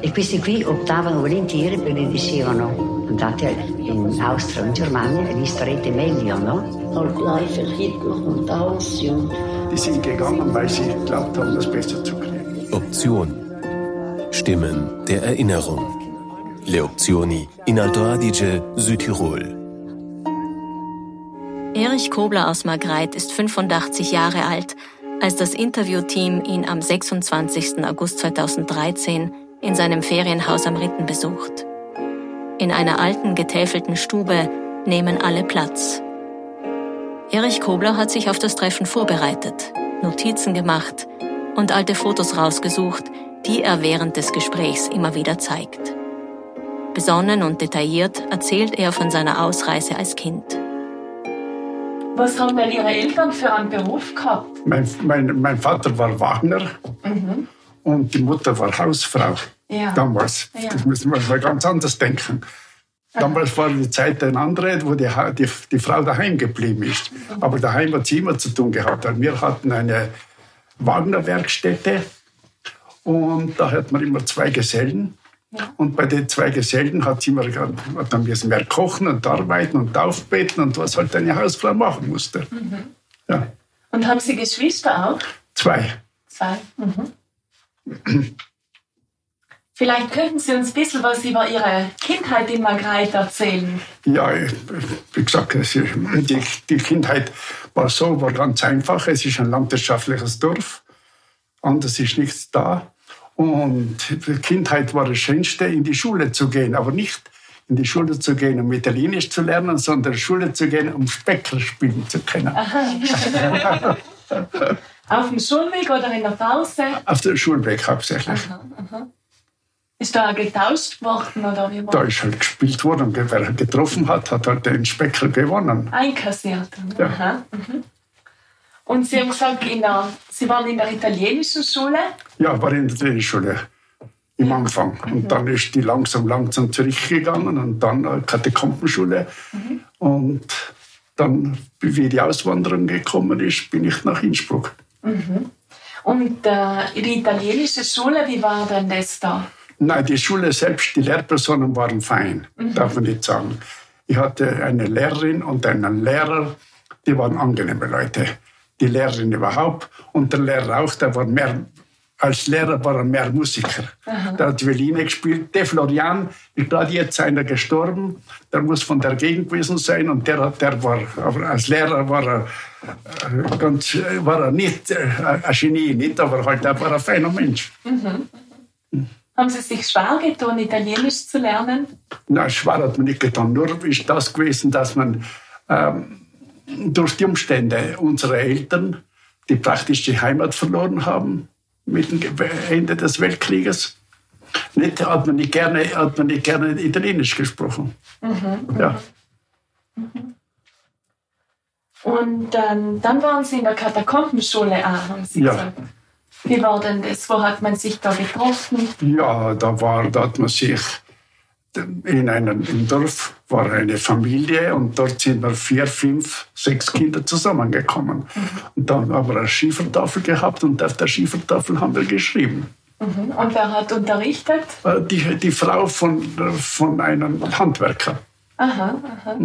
E questi qui optavano volentieri perché dicevano andate in Austria o in Germania e vi starete meglio, no? Halt gleich für Hitler und ja. Die sind gegangen, weil sie geglaubt haben, das besser zu kriegen. Option. Stimmen der Erinnerung. Le Opzioni in Alto Adige, Südtirol. Erich Kobler aus Margreit ist 85 Jahre alt, als das Interviewteam ihn am 26. August 2013 in seinem Ferienhaus am Ritten besucht. In einer alten, getäfelten Stube nehmen alle Platz. Erich Kobler hat sich auf das Treffen vorbereitet, Notizen gemacht und alte Fotos rausgesucht, die er während des Gesprächs immer wieder zeigt. Besonnen und detailliert erzählt er von seiner Ausreise als Kind. Was haben denn Ihre Eltern für einen Beruf gehabt? Mein, mein, mein Vater war Wagner Mhm. und die Mutter war Hausfrau. Ja. Damals. Ja. Das müssen wir ganz anders denken. Damals war die Zeit eine andere, wo die, die, die Frau daheim geblieben ist. Mhm. Aber daheim hat sie immer zu tun gehabt. weil Wir hatten eine Wagner-Werkstätte und da hat man immer zwei Gesellen. Und bei den zwei Gesellen hat sie immer dann müssen mehr kochen und arbeiten und aufbeten und was halt eine Hausfrau machen musste. Mhm. Ja, Und haben Sie Geschwister auch? zwei. Zwei. Mhm. Vielleicht könnten Sie uns ein bisschen was über Ihre Kindheit in Margreit erzählen. Ja, wie gesagt, die, die Kindheit war so, war ganz einfach. Es ist ein landwirtschaftliches Dorf. Anders ist nichts da. Und die Kindheit war das Schönste, in die Schule zu gehen. Aber nicht in die Schule zu gehen, um Italienisch zu lernen, sondern in die Schule zu gehen, um Specker spielen zu können. Auf dem Schulweg oder in der Pause? Auf dem Schulweg hauptsächlich. Ist da getauscht worden oder wie war Da ist halt gespielt worden. Und wer getroffen hat, hat halt den Specker gewonnen. Einkassiert. Ja. Aha. Mhm. Und Sie haben gesagt, in der, Sie waren in der italienischen Schule. Ja, war in der Schule im Anfang. Und dann ist die langsam, langsam zurückgegangen und dann äh, Katakombenschule. Und dann, wie die Auswanderung gekommen ist, bin ich nach Innsbruck. Und äh, die italienische Schule, wie war denn das da? Nein, die Schule selbst, die Lehrpersonen waren fein, darf man nicht sagen. Ich hatte eine Lehrerin und einen Lehrer, die waren angenehme Leute. Die Lehrerin überhaupt und der Lehrer auch, der war mehr, als Lehrer war er mehr Musiker. Der hat Violine gespielt. Der Florian ist gerade jetzt einer gestorben, der muss von der Gegend gewesen sein und der, der war, als Lehrer war er, äh, ganz, war er nicht äh, ein Genie, nicht, aber halt, er war ein feiner Mensch. Haben Sie sich schwer getan, Italienisch zu lernen? Na, schwer hat man nicht getan. Nur ist das gewesen, dass man ähm, durch die Umstände unserer Eltern, die praktisch die Heimat verloren haben mit dem Ende des Weltkrieges, nicht, hat, man nicht gerne, hat man nicht gerne Italienisch gesprochen. Ja. Und ähm, dann waren Sie in der Katakombenschule auch, haben Sie Ja. gesagt. Wie war denn das? Wo hat man sich da getroffen? ja, da, war, da hat man sich in einem im Dorf war eine Familie und dort sind wir vier, fünf, sechs Kinder zusammengekommen. Und dann haben wir eine Schiefertafel gehabt und auf der Schiefertafel haben wir geschrieben. Mhm. Und wer hat unterrichtet? Äh, Die, die Frau von, von einem Handwerker. Aha, aha.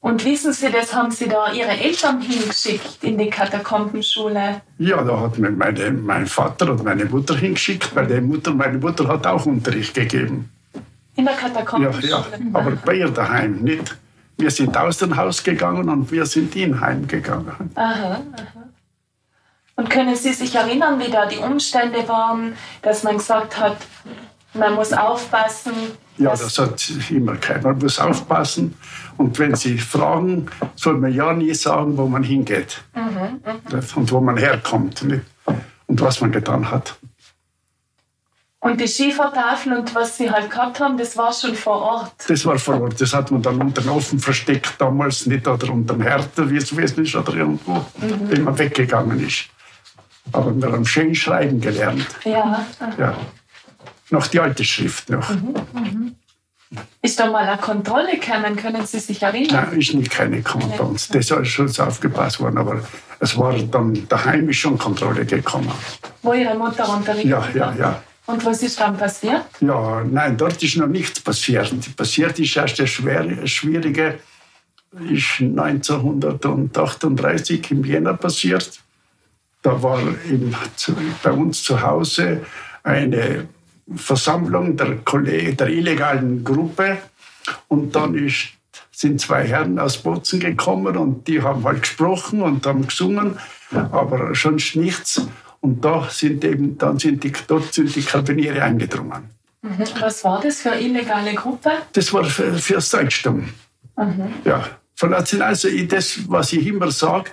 Und wissen Sie das, haben Sie da Ihre Eltern hingeschickt in die Katakombenschule? Ja, da hat mir meine, mein Vater und meine Mutter hingeschickt, weil die Mutter, meine Mutter hat auch Unterricht gegeben. In der Ja, Katakombenschule? ja, aber bei ihr daheim nicht. Wir sind aus dem Haus gegangen und wir sind in Heim gegangen. Aha, aha. Und können Sie sich erinnern, wie da die Umstände waren, dass man gesagt hat, man muss aufpassen? Ja, das hat immer keiner. Man muss aufpassen. Und wenn Sie fragen, soll man ja nie sagen, wo man hingeht. Und wo man herkommt. Nicht? Und was man getan hat. Und die Schiefertafeln und was Sie halt gehabt haben, das war schon vor Ort. Das war vor Ort. Das hat man dann unter den Ofen versteckt damals, nicht oder unter dem Härter, wie es gewesen ist, oder irgendwo, wenn man weggegangen ist. Aber wir haben schön schreiben gelernt. Ja, Ja. Noch die alte Schrift noch. Ist da mal eine Kontrolle gekommen? Können Sie sich erinnern? Nein, ist nicht keine Kontrolle. Das ist schon aufgepasst worden, aber es war dann daheim ist schon Kontrolle gekommen. Wo Ihre Mutter unterrichtet Ja, ja, ja. Und was ist dann passiert? Ja, nein, dort ist noch nichts passiert. Passiert ist erst das Schwere- Schwierige, ist 1938 im Jänner passiert. Da war im, bei uns zu Hause eine Versammlung der, der illegalen Gruppe und dann ist, sind zwei Herren aus Bozen gekommen und die haben halt gesprochen und haben gesungen, aber sonst nichts. Und da sind eben, dann sind die, dort sind die Karabiniere eingedrungen. Mhm. Was war das für eine illegale Gruppe? Das war für, fürs Deutschtum. Ja, von National, das, was ich immer sage,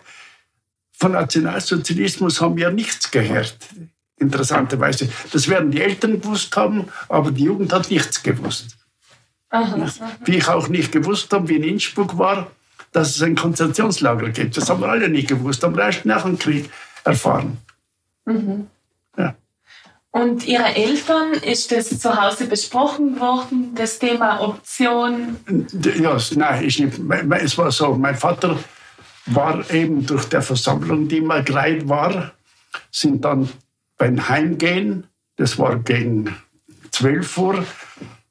von Nationalsozialismus haben wir nichts gehört. Interessanterweise. Das werden die Eltern gewusst haben, aber die Jugend hat nichts gewusst. Wie ich auch nicht gewusst habe, wie in Innsbruck war, dass es ein Konzentrationslager gibt. Das haben wir alle nicht gewusst, haben wir erst nach dem Krieg erfahren. Ja. Und Ihre Eltern, ist das zu Hause besprochen worden, das Thema Option? Ja, nein, nicht. Me- Es war so, mein Vater war eben durch die Versammlung, die mal gereiht war, sind dann beim Heimgehen, das war gegen 12 Uhr,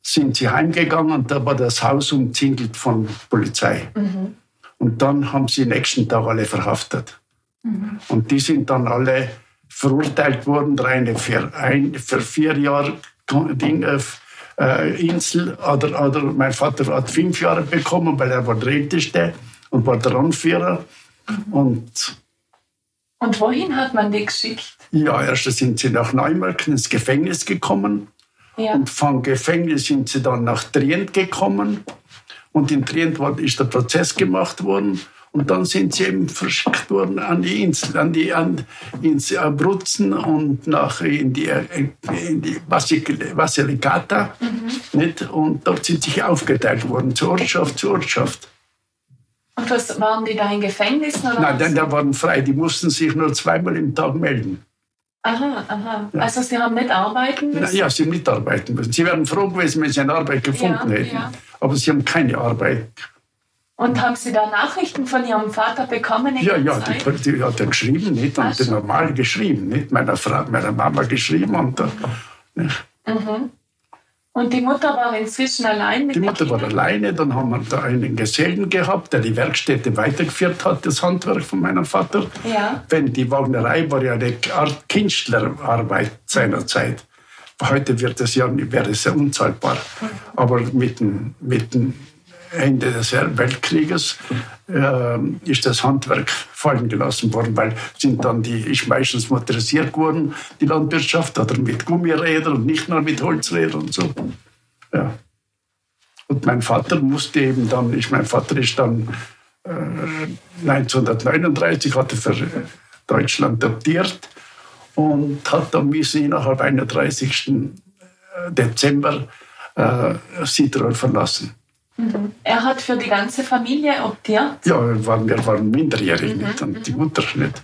sind sie heimgegangen und da war das Haus umzingelt von Polizei. Und dann haben sie nächsten Tag alle verhaftet. Und die sind dann alle verurteilt worden, der eine für, ein, für vier Jahre Ding, äh, äh, Insel, oder, oder mein Vater hat fünf Jahre bekommen, weil er war der Älteste und war der Anführer. Und Und wohin hat man die geschickt? ja, erst sind sie nach Neumarkt ins Gefängnis gekommen. Ja. Und vom Gefängnis sind sie dann nach Trient gekommen. Und in Trient war, ist der Prozess gemacht worden. Und dann sind sie eben verschickt worden an die Insel, an die, an, ins Abruzzen und nach in die, in die Basilicata. Nicht? Und dort sind sie aufgeteilt worden, zur Ortschaft, zur Ortschaft. Und was waren die da in Gefängnissen? Oder Nein, denn da waren frei, die mussten sich nur zweimal im Tag melden. Aha, aha. Also Sie haben nicht arbeiten Na müssen? Ja, sie haben nicht arbeiten müssen. Sie wären froh gewesen, wenn sie eine Arbeit gefunden Ja, hätten. ja. Aber sie haben keine Arbeit. Und haben Sie da Nachrichten von Ihrem Vater bekommen? In Ja, ja, Zeit? die, die hat er geschrieben, nicht? Und so. normal geschrieben, nicht? Meiner Frau, meiner Mama geschrieben. Und äh, Und die Mutter war inzwischen allein mit die Mutter war alleine. Dann haben wir da einen Gesellen gehabt, der die Werkstätte weitergeführt hat, das Handwerk von meinem Vater. Ja. Denn die Wagnerei war ja eine Art Künstlerarbeit seinerzeit. Heute wird es ja, wäre es ja unzahlbar. Aber mit dem, mit dem Ende des Weltkrieges äh, ist das Handwerk fallen gelassen worden, weil sind dann die, ist meistens motorisiert worden, die Landwirtschaft, oder mit Gummirädern und nicht nur mit Holzrädern und so. Ja. Und mein Vater musste eben dann, ich, mein Vater ist dann äh, 1939 hat er für äh, Deutschland adoptiert und hat dann müssen innerhalb 31. Dezember äh, Südtirol verlassen. Er hat für die ganze Familie optiert. Ja, wir waren, wir waren minderjährig nicht, und die Mutter nicht.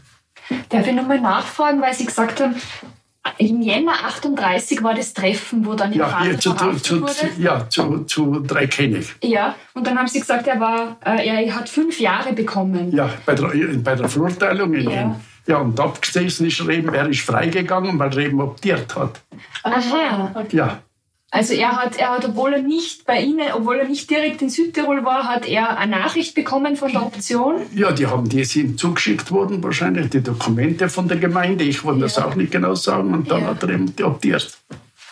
Darf ich nochmal nachfragen, weil Sie gesagt haben, im Jänner 38 war das Treffen, wo dann Ja, Vater hier zu, zu, wurde. ja, zu, zu Dreikönig. Ja, und dann haben Sie gesagt, er, war, äh, er hat fünf Jahre bekommen. Ja, bei der, bei der Verurteilung. In, Ja. ja, und abgesessen ist Reben, er ist freigegangen, weil Reben optiert hat. Aha. Ja, Also er hat, er hat, obwohl er nicht bei Ihnen, obwohl er nicht direkt in Südtirol war, hat er eine Nachricht bekommen von der Option. Ja, die haben die sind zugeschickt worden, wahrscheinlich die Dokumente von der Gemeinde. Ich wollte das auch nicht genau sagen. Und dann Ja. hat er eben optiert.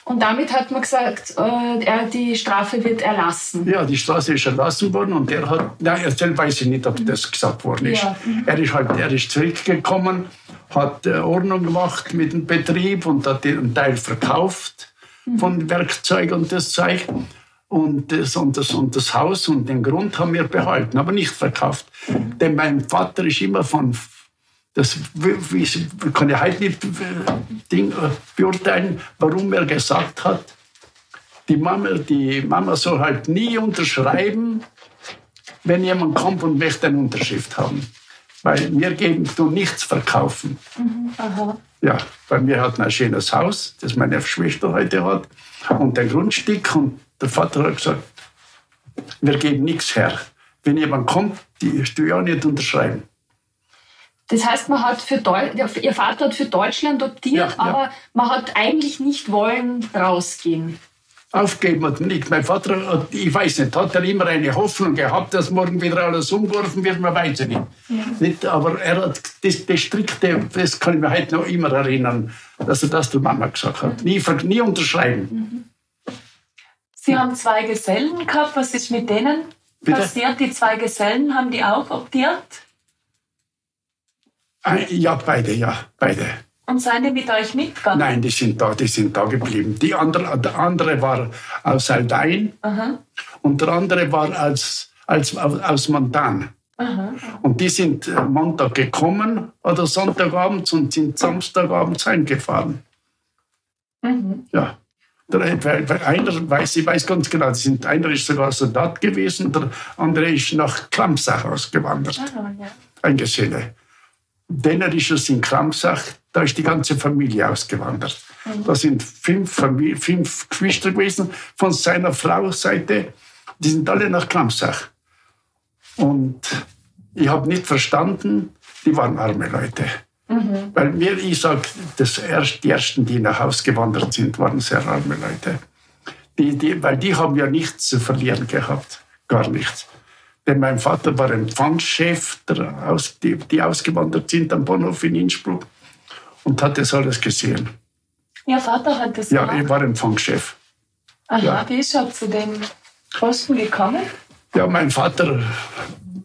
Und damit hat man gesagt, äh, er, die Strafe wird erlassen. Ja, die Straße ist erlassen worden und er hat, nein, er selber weiß ich nicht, ob das gesagt worden ist. Ja. Er ist halt, er ist zurückgekommen, hat äh, Ordnung gemacht mit dem Betrieb und hat den Teil verkauft von Werkzeug und das Zeug. Und das, und, das, und das Haus und den Grund haben wir behalten, aber nicht verkauft. Denn mein Vater ist immer von, das wie, kann ich heute nicht äh, äh, beurteilen, warum er gesagt hat, die Mama, die Mama soll halt nie unterschreiben, wenn jemand kommt und möchte eine Unterschrift haben. Weil wir geben du nichts verkaufen. Ja, weil wir hatten ein schönes Haus, das meine Schwester heute hat, und ein Grundstück. Und der Vater hat gesagt, wir geben nichts her. Wenn jemand kommt, die ich auch nicht unterschreiben. Das heißt, man hat für Deu Ihr Vater hat für Deutschland optiert, Ja, ja. aber man hat eigentlich nicht wollen rausgehen. Aufgeben hat er nicht. Mein Vater, hat, ich weiß nicht, hat er immer eine Hoffnung gehabt, dass morgen wieder alles umgeworfen wird, man weiß es nicht. nicht. Aber er hat das, das Strikte, das kann ich mir heute noch immer erinnern, dass er das der Mama gesagt hat. Nie, nie unterschreiben. Sie haben zwei Gesellen gehabt. Was ist mit denen Bitte? passiert? Die zwei Gesellen haben die auch optiert? Ein- Ja, beide, ja, beide. Und seien die mit euch mitgegangen? Nein, die sind da, die sind da geblieben. Die andere, der andere war aus Aldein Aha, und der andere war als, als, aus Montan. aha. Und die sind äh, Montag gekommen oder Sonntagabends und sind Samstagabends heimgefahren. Mhm. Ja. Der, weil, weil einer weiß, ich weiß ganz genau, sind, einer ist sogar Soldat gewesen, der andere ist nach Klamsach ausgewandert, Ah, ja. ein Geselle. Denner ist es in Klamsach, da ist die ganze Familie ausgewandert. Da sind fünf, Famili fünf Geschwister gewesen von seiner Frau Seite, die sind alle nach Klamsach. Und ich habe nicht verstanden, die waren arme Leute. Weil mir, ich sage, erst, die ersten, die nach Haus gewandert sind, waren sehr arme Leute. Die, die, weil die haben ja nichts zu verlieren gehabt. Gar nichts. Denn mein Vater war Empfangschef, der aus, die, die ausgewandert sind am Bahnhof in Innsbruck und hat das alles gesehen. Ihr Vater hat das Ja, gemacht? ich war Empfangschef. Aha, ja. wie ist er zu dem Posten gekommen? Ja, mein Vater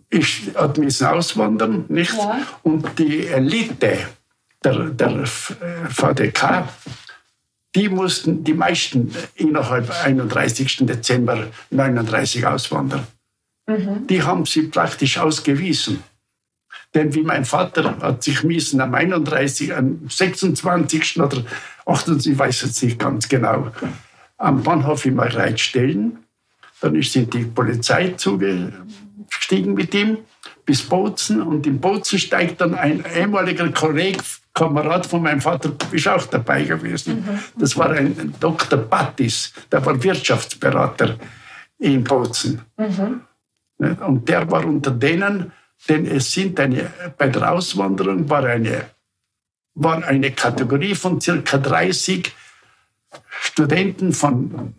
ist, hat müssen auswandern, nicht? Ja. Und die Elite der, der äh, VDK, die mussten die meisten innerhalb 31. Dezember 39 auswandern. Die haben sie praktisch ausgewiesen. Denn wie mein Vater hat sich müssen am 31., am 26. oder 28., ich weiß jetzt nicht ganz genau, am Bahnhof in Mayreit stellen. Dann ist sind die Polizei zugestiegen mit ihm bis Bozen und in Bozen steigt dann ein ehemaliger Kollege, Kamerad von meinem Vater, ist auch dabei gewesen. Das war ein Dr. Battis, der war Wirtschaftsberater in Bozen. Nicht? Und der war unter denen, denn es sind eine, bei der Auswanderung war eine, war eine Kategorie von circa 30 Studenten von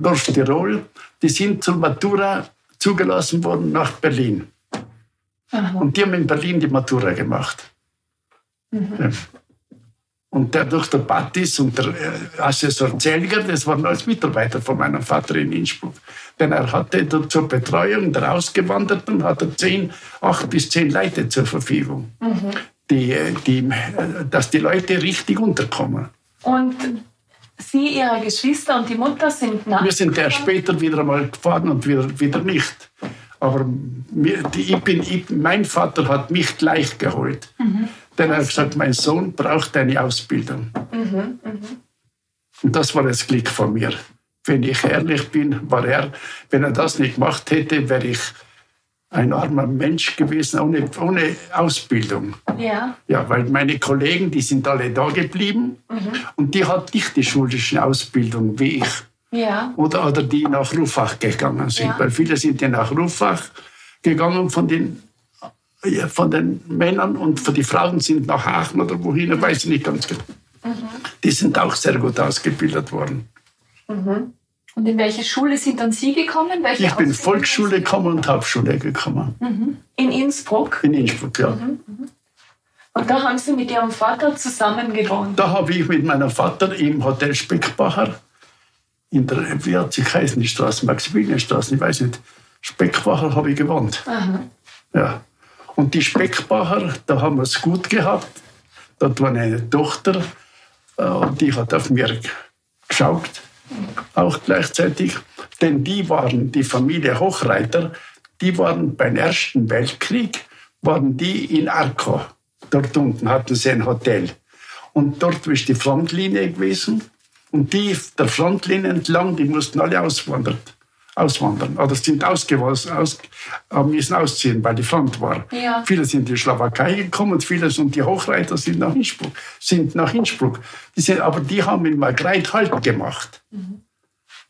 Dorf-Tirol, die sind zur Matura zugelassen worden nach Berlin. Und die haben in Berlin die Matura gemacht. Ja. Und der Dr. Battis und der äh, Assessor Zelger, das waren alles Mitarbeiter von meinem Vater in Innsbruck. Denn er hatte zur Betreuung der Ausgewanderten hat er zehn, acht bis zehn Leute zur Verfügung, die, äh, die, äh, dass die Leute richtig unterkommen. Und Sie, Ihre Geschwister und die Mutter sind nach. Wir sind erst später wieder einmal gefahren und wieder, wieder nicht. Aber mir, die, ich bin, ich, mein Vater hat mich gleich geholt. Denn er hat gesagt, mein Sohn braucht eine Ausbildung. Und das war das Glück von mir. Wenn ich ehrlich bin, war er, wenn er das nicht gemacht hätte, wäre ich ein armer Mensch gewesen, ohne, ohne Ausbildung. Ja. Ja, weil meine Kollegen, die sind alle da geblieben und die hat nicht die schulische Ausbildung wie ich. Ja. Oder, oder die nach Ruffach gegangen sind. Ja. Weil viele sind ja nach Ruffach gegangen von den, von den Männern und für die Frauen sind nach Aachen oder wohin, weiß ich nicht ganz genau. Die sind auch sehr gut ausgebildet worden. Und in welche Schule sind dann Sie gekommen? Welche Ich bin? Volksschule gekommen und Hauptschule gekommen. In Innsbruck. In Innsbruck, ja. Und da haben Sie mit Ihrem Vater zusammen gewohnt. Da habe ich mit meinem Vater im Hotel Speckbacher, in der, wie hat sie geheißen, die Straße, Maximilianstraße, ich weiß nicht, Speckbacher habe ich gewohnt. Ja. Und die Speckbacher, da haben wir es gut gehabt. Dort war eine Tochter, äh, und die hat auf mir geschaut, auch gleichzeitig. Denn die waren, die Familie Hochreiter, die waren beim Ersten Weltkrieg, waren die in Arco. Dort unten hatten sie ein Hotel. Und dort ist die Frontlinie gewesen. Und die der Frontlinie entlang, die mussten alle auswandern. Auswandern. Oder sind ausgewas, aus, haben müssen ausziehen, weil die Front war. Ja. Viele sind in die Slowakei gekommen und viele und die Hochreiter sind nach Innsbruck. Sind nach Innsbruck. Die sind, aber die haben in Margreit Halt gemacht.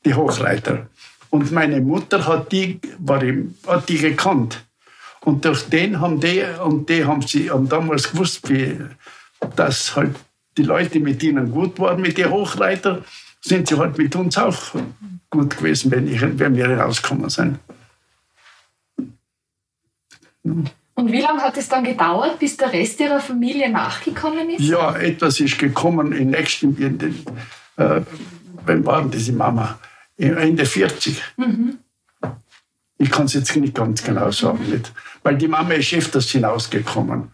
Die Hochreiter. Und meine Mutter hat die, war im, hat die gekannt. Und durch den haben die, und die haben sie haben damals gewusst, wie, dass halt die Leute mit ihnen gut waren, mit den Hochreiter, sind sie halt mit uns auch gut gewesen, wenn, ich, wenn wir rausgekommen sind. Und wie lange hat es dann gedauert, bis der Rest Ihrer Familie nachgekommen ist? Ja, etwas ist gekommen im nächsten, in den, äh, wann waren diese Mama? Ende 40. Mhm. Ich kann es jetzt nicht ganz genau sagen, nicht. weil die Mama ist öfters hinausgekommen.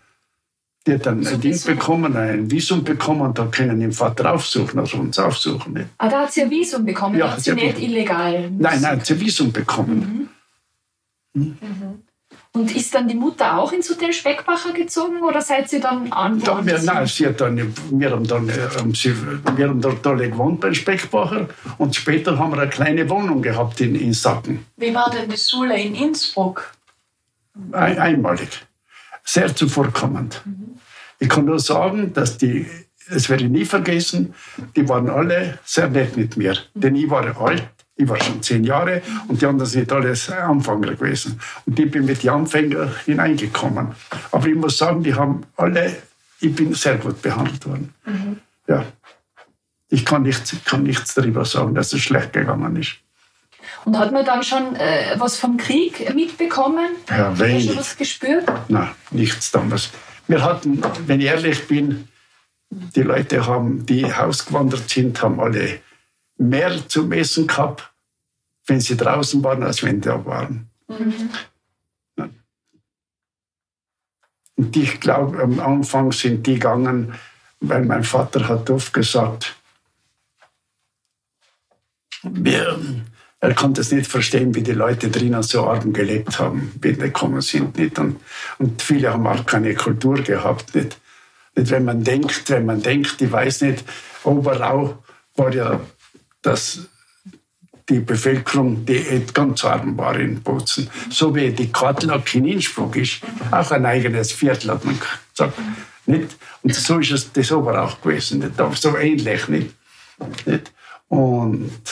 Die hat dann ein Ding bekommen, ein Visum bekommen da können den Vater aufsuchen, also uns aufsuchen. Nicht. Ah, da hat sie ein Visum bekommen, ja, hat sie nicht illegal. Nein, nein, sie hat ein Visum bekommen. Mhm. Mhm. Und ist dann die Mutter auch in so den Speckbacher gezogen oder seid ihr dann an? Da, wir, nein, sie hat dann, wir haben dann ähm, sie, wir haben dort alle gewohnt beim Speckbacher und später haben wir eine kleine Wohnung gehabt in, in Sacken. Wie war denn die Schule in Innsbruck? Ein, einmalig. Sehr zuvorkommend. Mhm. Ich kann nur sagen, dass die, das werde ich nie vergessen, die waren alle sehr nett mit mir. Denn ich war alt ich war schon zehn Jahre und die anderen sind alles Anfänger gewesen. Und ich bin mit den Anfängern hineingekommen. Aber ich muss sagen, die haben alle, ich bin sehr gut behandelt worden. Mhm. Ja. Ich kann nichts, kann nichts darüber sagen, dass es schlecht gegangen ist. Und hat man dann schon äh, was vom Krieg mitbekommen? Ja, wenig. Hast du was gespürt? Nein, nichts damals. Wir hatten, wenn ich ehrlich bin, die Leute haben, die ausgewandert sind, haben alle mehr zum Essen gehabt, wenn sie draußen waren, als wenn sie da waren. Mhm. Und ich glaube, am Anfang sind die gegangen, weil mein Vater hat oft gesagt, wir, er konnte es nicht verstehen, wie die Leute drinnen so arm gelebt haben, gekommen sind. Nicht? Und, und viele haben auch keine Kultur gehabt. Nicht? nicht wenn man denkt, wenn man denkt, ich weiß nicht, Oberau war ja dass die Bevölkerung, die ganz arm war in Bozen, so wie die Kartlack in Innsbruck ist, auch ein eigenes Viertel, hat man gesagt. Nicht? Und so ist es das aber auch gewesen, nicht? So ähnlich. Nicht? nicht? Und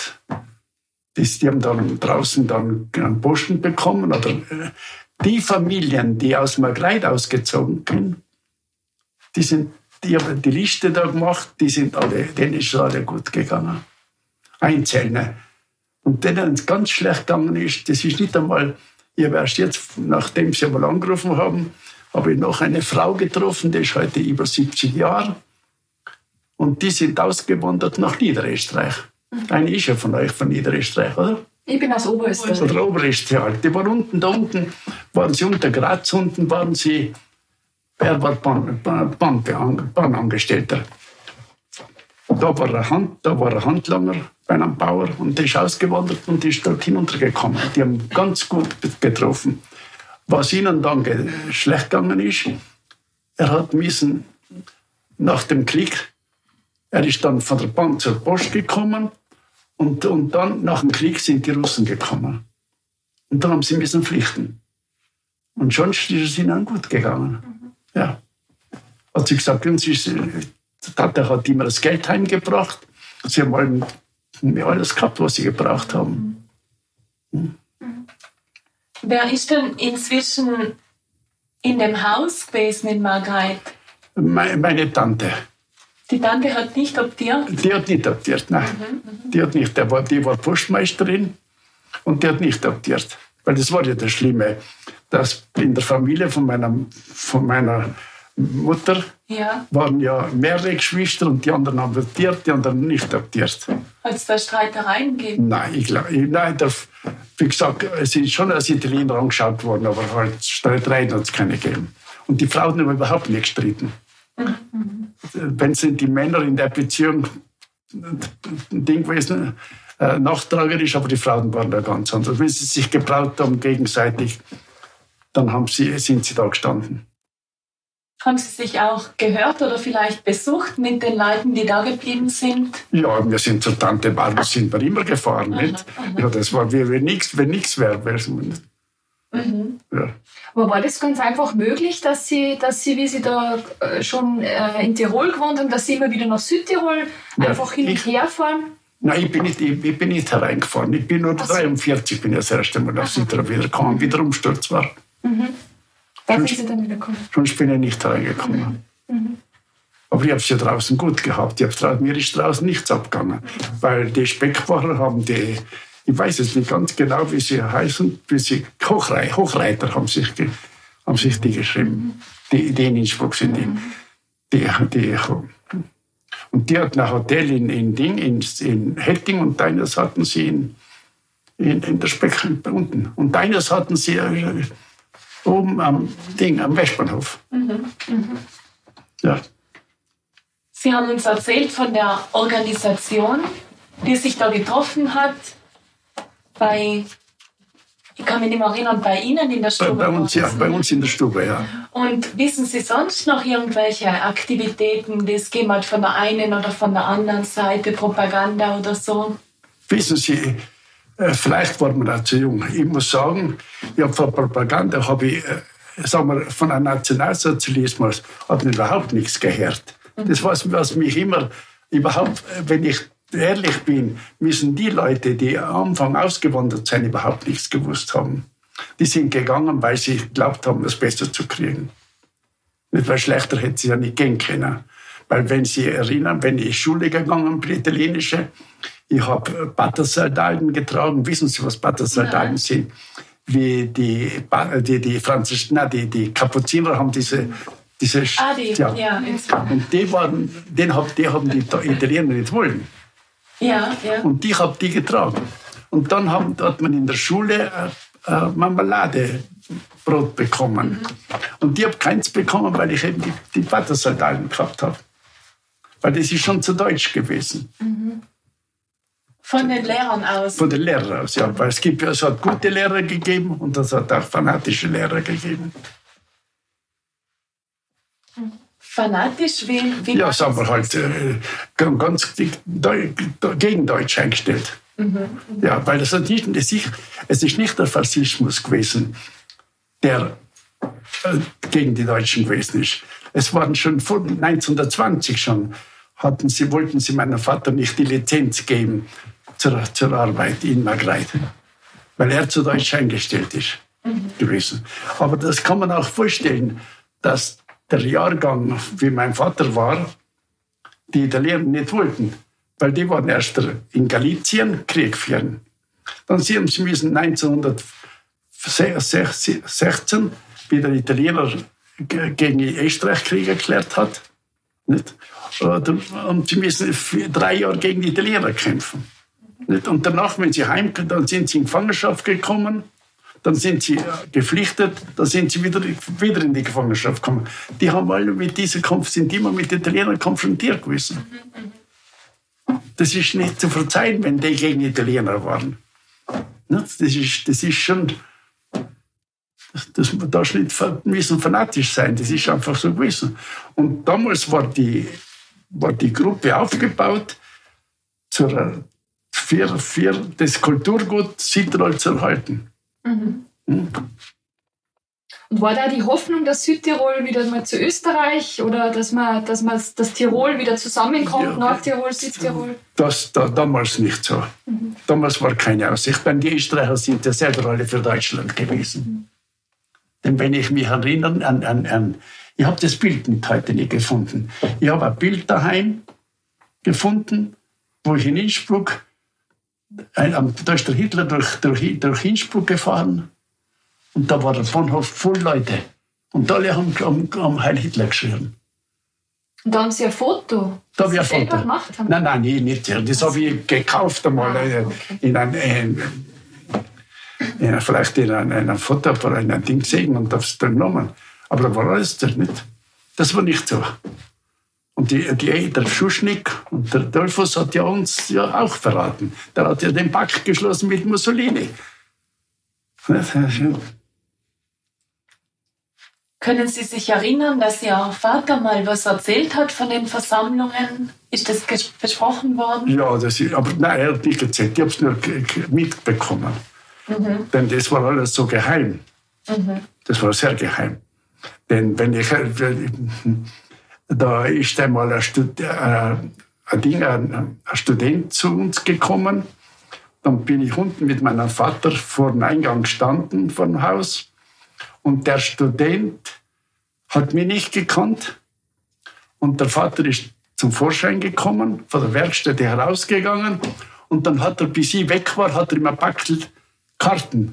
das, die haben dann draußen dann einen Posten bekommen. Oder äh, die Familien, die aus Magreit ausgezogen sind, die, sind, die haben die Liste da gemacht, die sind alle, denen ist es alle gut gegangen einzelne. Und denen es ganz schlecht gegangen ist, das ist nicht einmal, habe erst jetzt, nachdem sie einmal angerufen haben, habe ich noch eine Frau getroffen, die ist heute über 70 Jahre. Und die sind ausgewandert nach Niederösterreich. Eine ist ja von euch von Niederösterreich, oder? Ich bin aus Oberösterreich. Oder Oberösterreich. Die waren unten, da unten, waren sie unter Graz, unten waren sie, Bahn, Bahnangestellter. Da war, ein Hand, da war ein Handlanger bei einem Bauer und der ist ausgewandert und ist dort hinuntergekommen. Die haben ganz gut getroffen. Was ihnen dann schlecht gegangen ist, er hat müssen nach dem Krieg, er ist dann von der Bahn zur Post gekommen und, und dann nach dem Krieg sind die Russen gekommen. Und dann haben sie müssen flüchten. Und schon ist es ihnen gut gegangen. Ja. Hat sie gesagt, der Tata hat immer das Geld heimgebracht. Sie haben alles gehabt, was sie gebraucht haben. Hm. Wer ist denn inzwischen in dem Haus gewesen in Margreit? Meine, meine Tante. Die Tante hat nicht adoptiert? Die hat nicht adoptiert, nein. Mhm, mhm. Die hat nicht. Die war, die war Postmeisterin und die hat nicht adoptiert. Weil das war ja das Schlimme, dass in der Familie von meiner, von meiner Mutter ja. waren ja mehrere Geschwister und die anderen haben adoptiert, die anderen nicht adoptiert. Hat es da Streitereien gegeben? Nein, ich glaube, nein, das, wie gesagt, es ist schon als Italiener angeschaut worden, aber halt Streitereien hat es keine gegeben. Und die Frauen haben überhaupt nicht gestritten. Mhm. Wenn sind die Männer in der Beziehung ein Ding gewesen, äh, nachtragerisch, aber die Frauen waren da ganz anders. Wenn sie sich gebraut haben gegenseitig, dann haben sie, sind sie da gestanden. Haben Sie sich auch gehört oder vielleicht besucht mit den Leuten, die da geblieben sind? Ja, wir sind zur Tante Barbara sind wir immer gefahren. Aha. Ja, das war wie wenn nichts wenn nichts wäre. Mhm. Ja. Aber war das ganz einfach möglich, dass Sie, dass Sie wie Sie da äh, schon äh, in Tirol gewohnt haben, dass Sie immer wieder nach Südtirol ja, einfach hin und her fahren? Nein, ich bin nicht, ich, ich bin nicht hereingefahren. Ich bin nur 43, bin ich das erste Mal auf Südtirol wieder gekommen, wieder Umsturz war. Da sind Sie dann wieder gekommen. Sonst bin ich nicht reingekommen. Aber ich habe es ja draußen gut gehabt. Ich hab's mir ist draußen nichts abgegangen. Weil die Speckbacher haben die, ich weiß jetzt nicht ganz genau, wie sie heißen, wie sie, Hochrei, Hochreiter haben sich, haben sich die geschrieben. Die, die in Innsbruck sind die. die, die und die hatten ein Hotel in, in Ding, in, in Hetting und deines hatten sie in, in, in der Speck unten. Und deines hatten sie äh, oben am Ding, am Westbahnhof. Ja. Sie haben uns erzählt von der Organisation, die sich da getroffen hat. Bei, ich kann mich nicht mehr erinnern, bei Ihnen in der Bei, Stube. bei, uns, war ja, das, bei uns in der Stube, ja. Und wissen Sie sonst noch irgendwelche Aktivitäten, es gegeben hat von der einen oder von der anderen Seite, Propaganda oder so? Wissen Sie, äh, vielleicht war man auch zu jung. Ich muss sagen, ich von Propaganda habe ich, äh, sagen wir, von einem Nationalsozialismus hat man überhaupt nichts gehört. Das was, was mich immer überhaupt, äh, wenn ich ehrlich bin, müssen die Leute, die am Anfang ausgewandert sind, überhaupt nichts gewusst haben. Die sind gegangen, weil sie geglaubt haben, das besser zu kriegen. Nicht, weil schlechter hätte sie ja nicht gehen können. Weil wenn Sie erinnern, wenn ich in die Schule gegangen bin, italienische, ich habe Battersaldalen getragen. Wissen Sie, was Battersaldalen sind? Wie die, die, die Französischen, nein, die, die Kapuziner haben diese, diese Ah, die, ja, ja, Und die waren, den hab, die haben die Italiener nicht wollen. Ja. ja. Und ich habe die getragen. Und dann haben, hat man in der Schule äh, äh, Marmeladebrot bekommen. Und ich habe keins bekommen, weil ich eben die, die Battersaldalen gehabt habe. Weil das ist schon zu deutsch gewesen. Von den Lehrern aus. Von den Lehrern aus, ja. Weil es, gibt, ja- es hat gute Lehrer gegeben und es hat auch fanatische Lehrer gegeben. Fanatisch, wie, wie Ja, sagen wir halt, äh, ganz gegen Deutsch eingestellt. Ja, weil es, hat nicht, es, ist, es ist nicht der Faschismus gewesen, der äh, gegen die Deutschen gewesen ist. Es waren schon vor 1920 schon, hatten sie, wollten sie meinem Vater nicht die Lizenz geben zur, zur Arbeit in Magreit, weil er zu Deutsch eingestellt ist gewesen. Aber das kann man auch vorstellen, dass der Jahrgang, wie mein Vater war, die Italiener nicht wollten, weil die waren erst in Galizien Krieg führen. Dann sie haben sie müssen 1916, wie der Italiener ge- gegen Österreich Krieg erklärt hat, nicht? Und sie müssen drei Jahre gegen die Italiener kämpfen. Nicht? Und danach, wenn sie heimkommen, dann sind sie in Gefangenschaft gekommen, dann sind sie äh, geflüchtet, dann sind sie wieder, wieder in die Gefangenschaft gekommen. Die haben alle mit diesem Kampf, sind immer mit den Italienern konfrontiert gewesen. Das ist nicht zu verzeihen, wenn die gegen Italiener waren. Nicht? Das ist, das ist schon, das, das man darf nicht müssen fanatisch sein, das ist einfach so gewesen. Und damals war die, war die Gruppe aufgebaut, zur, für, für das Kulturgut Südtirol zu erhalten. Und war da die Hoffnung, dass Südtirol wieder mal zu Österreich oder dass man, dass man dass Tirol wieder zusammenkommt, Ja. Nordtirol, Südtirol? Das da, damals nicht so. Damals war keine Aussicht. Denn die Österreicher sind ja selber alle für Deutschland gewesen. Denn wenn ich mich erinnere an, an, an ich habe das Bild nicht heute nicht gefunden. Ich habe ein Bild daheim gefunden, wo ich in Innsbruck, ein, am- da ist der Hitler durch, durch, durch Innsbruck gefahren und da war der Bahnhof voll Leute. Und alle haben, haben, haben Heil Hitler geschrien. Und da haben sie ein Foto. Da habe ich ein Foto. gemacht haben. Nein, nein, ich nicht. Das habe ich gekauft einmal Ah, äh, okay. in ein, in, in, vielleicht in einem, in einem Fotoapparat, in einem Ding gesehen und habe es dann genommen. Aber da war alles nicht. Das war nicht so. Und die, die, der Schuschnigg und der Dolphus hat ja uns ja auch verraten. Der hat ja den Pakt geschlossen mit Mussolini. Können Sie sich erinnern, dass Ihr Vater mal was erzählt hat von den Versammlungen? Ist das besprochen worden? Ja, das ist, aber nein, er hat nicht erzählt. Ich habe es nur mitbekommen. Denn das war alles so geheim. Das war sehr geheim. Denn wenn ich, äh, da ist einmal ein, Stud äh, ein, Ding, ein, ein Student zu uns gekommen. Dann bin ich unten mit meinem Vater vor dem Eingang gestanden, vor dem Haus. Und der Student hat mich nicht gekannt. Und der Vater ist zum Vorschein gekommen, von der Werkstätte herausgegangen. Und dann hat er, bis ich weg war, hat er ein Packel Karten.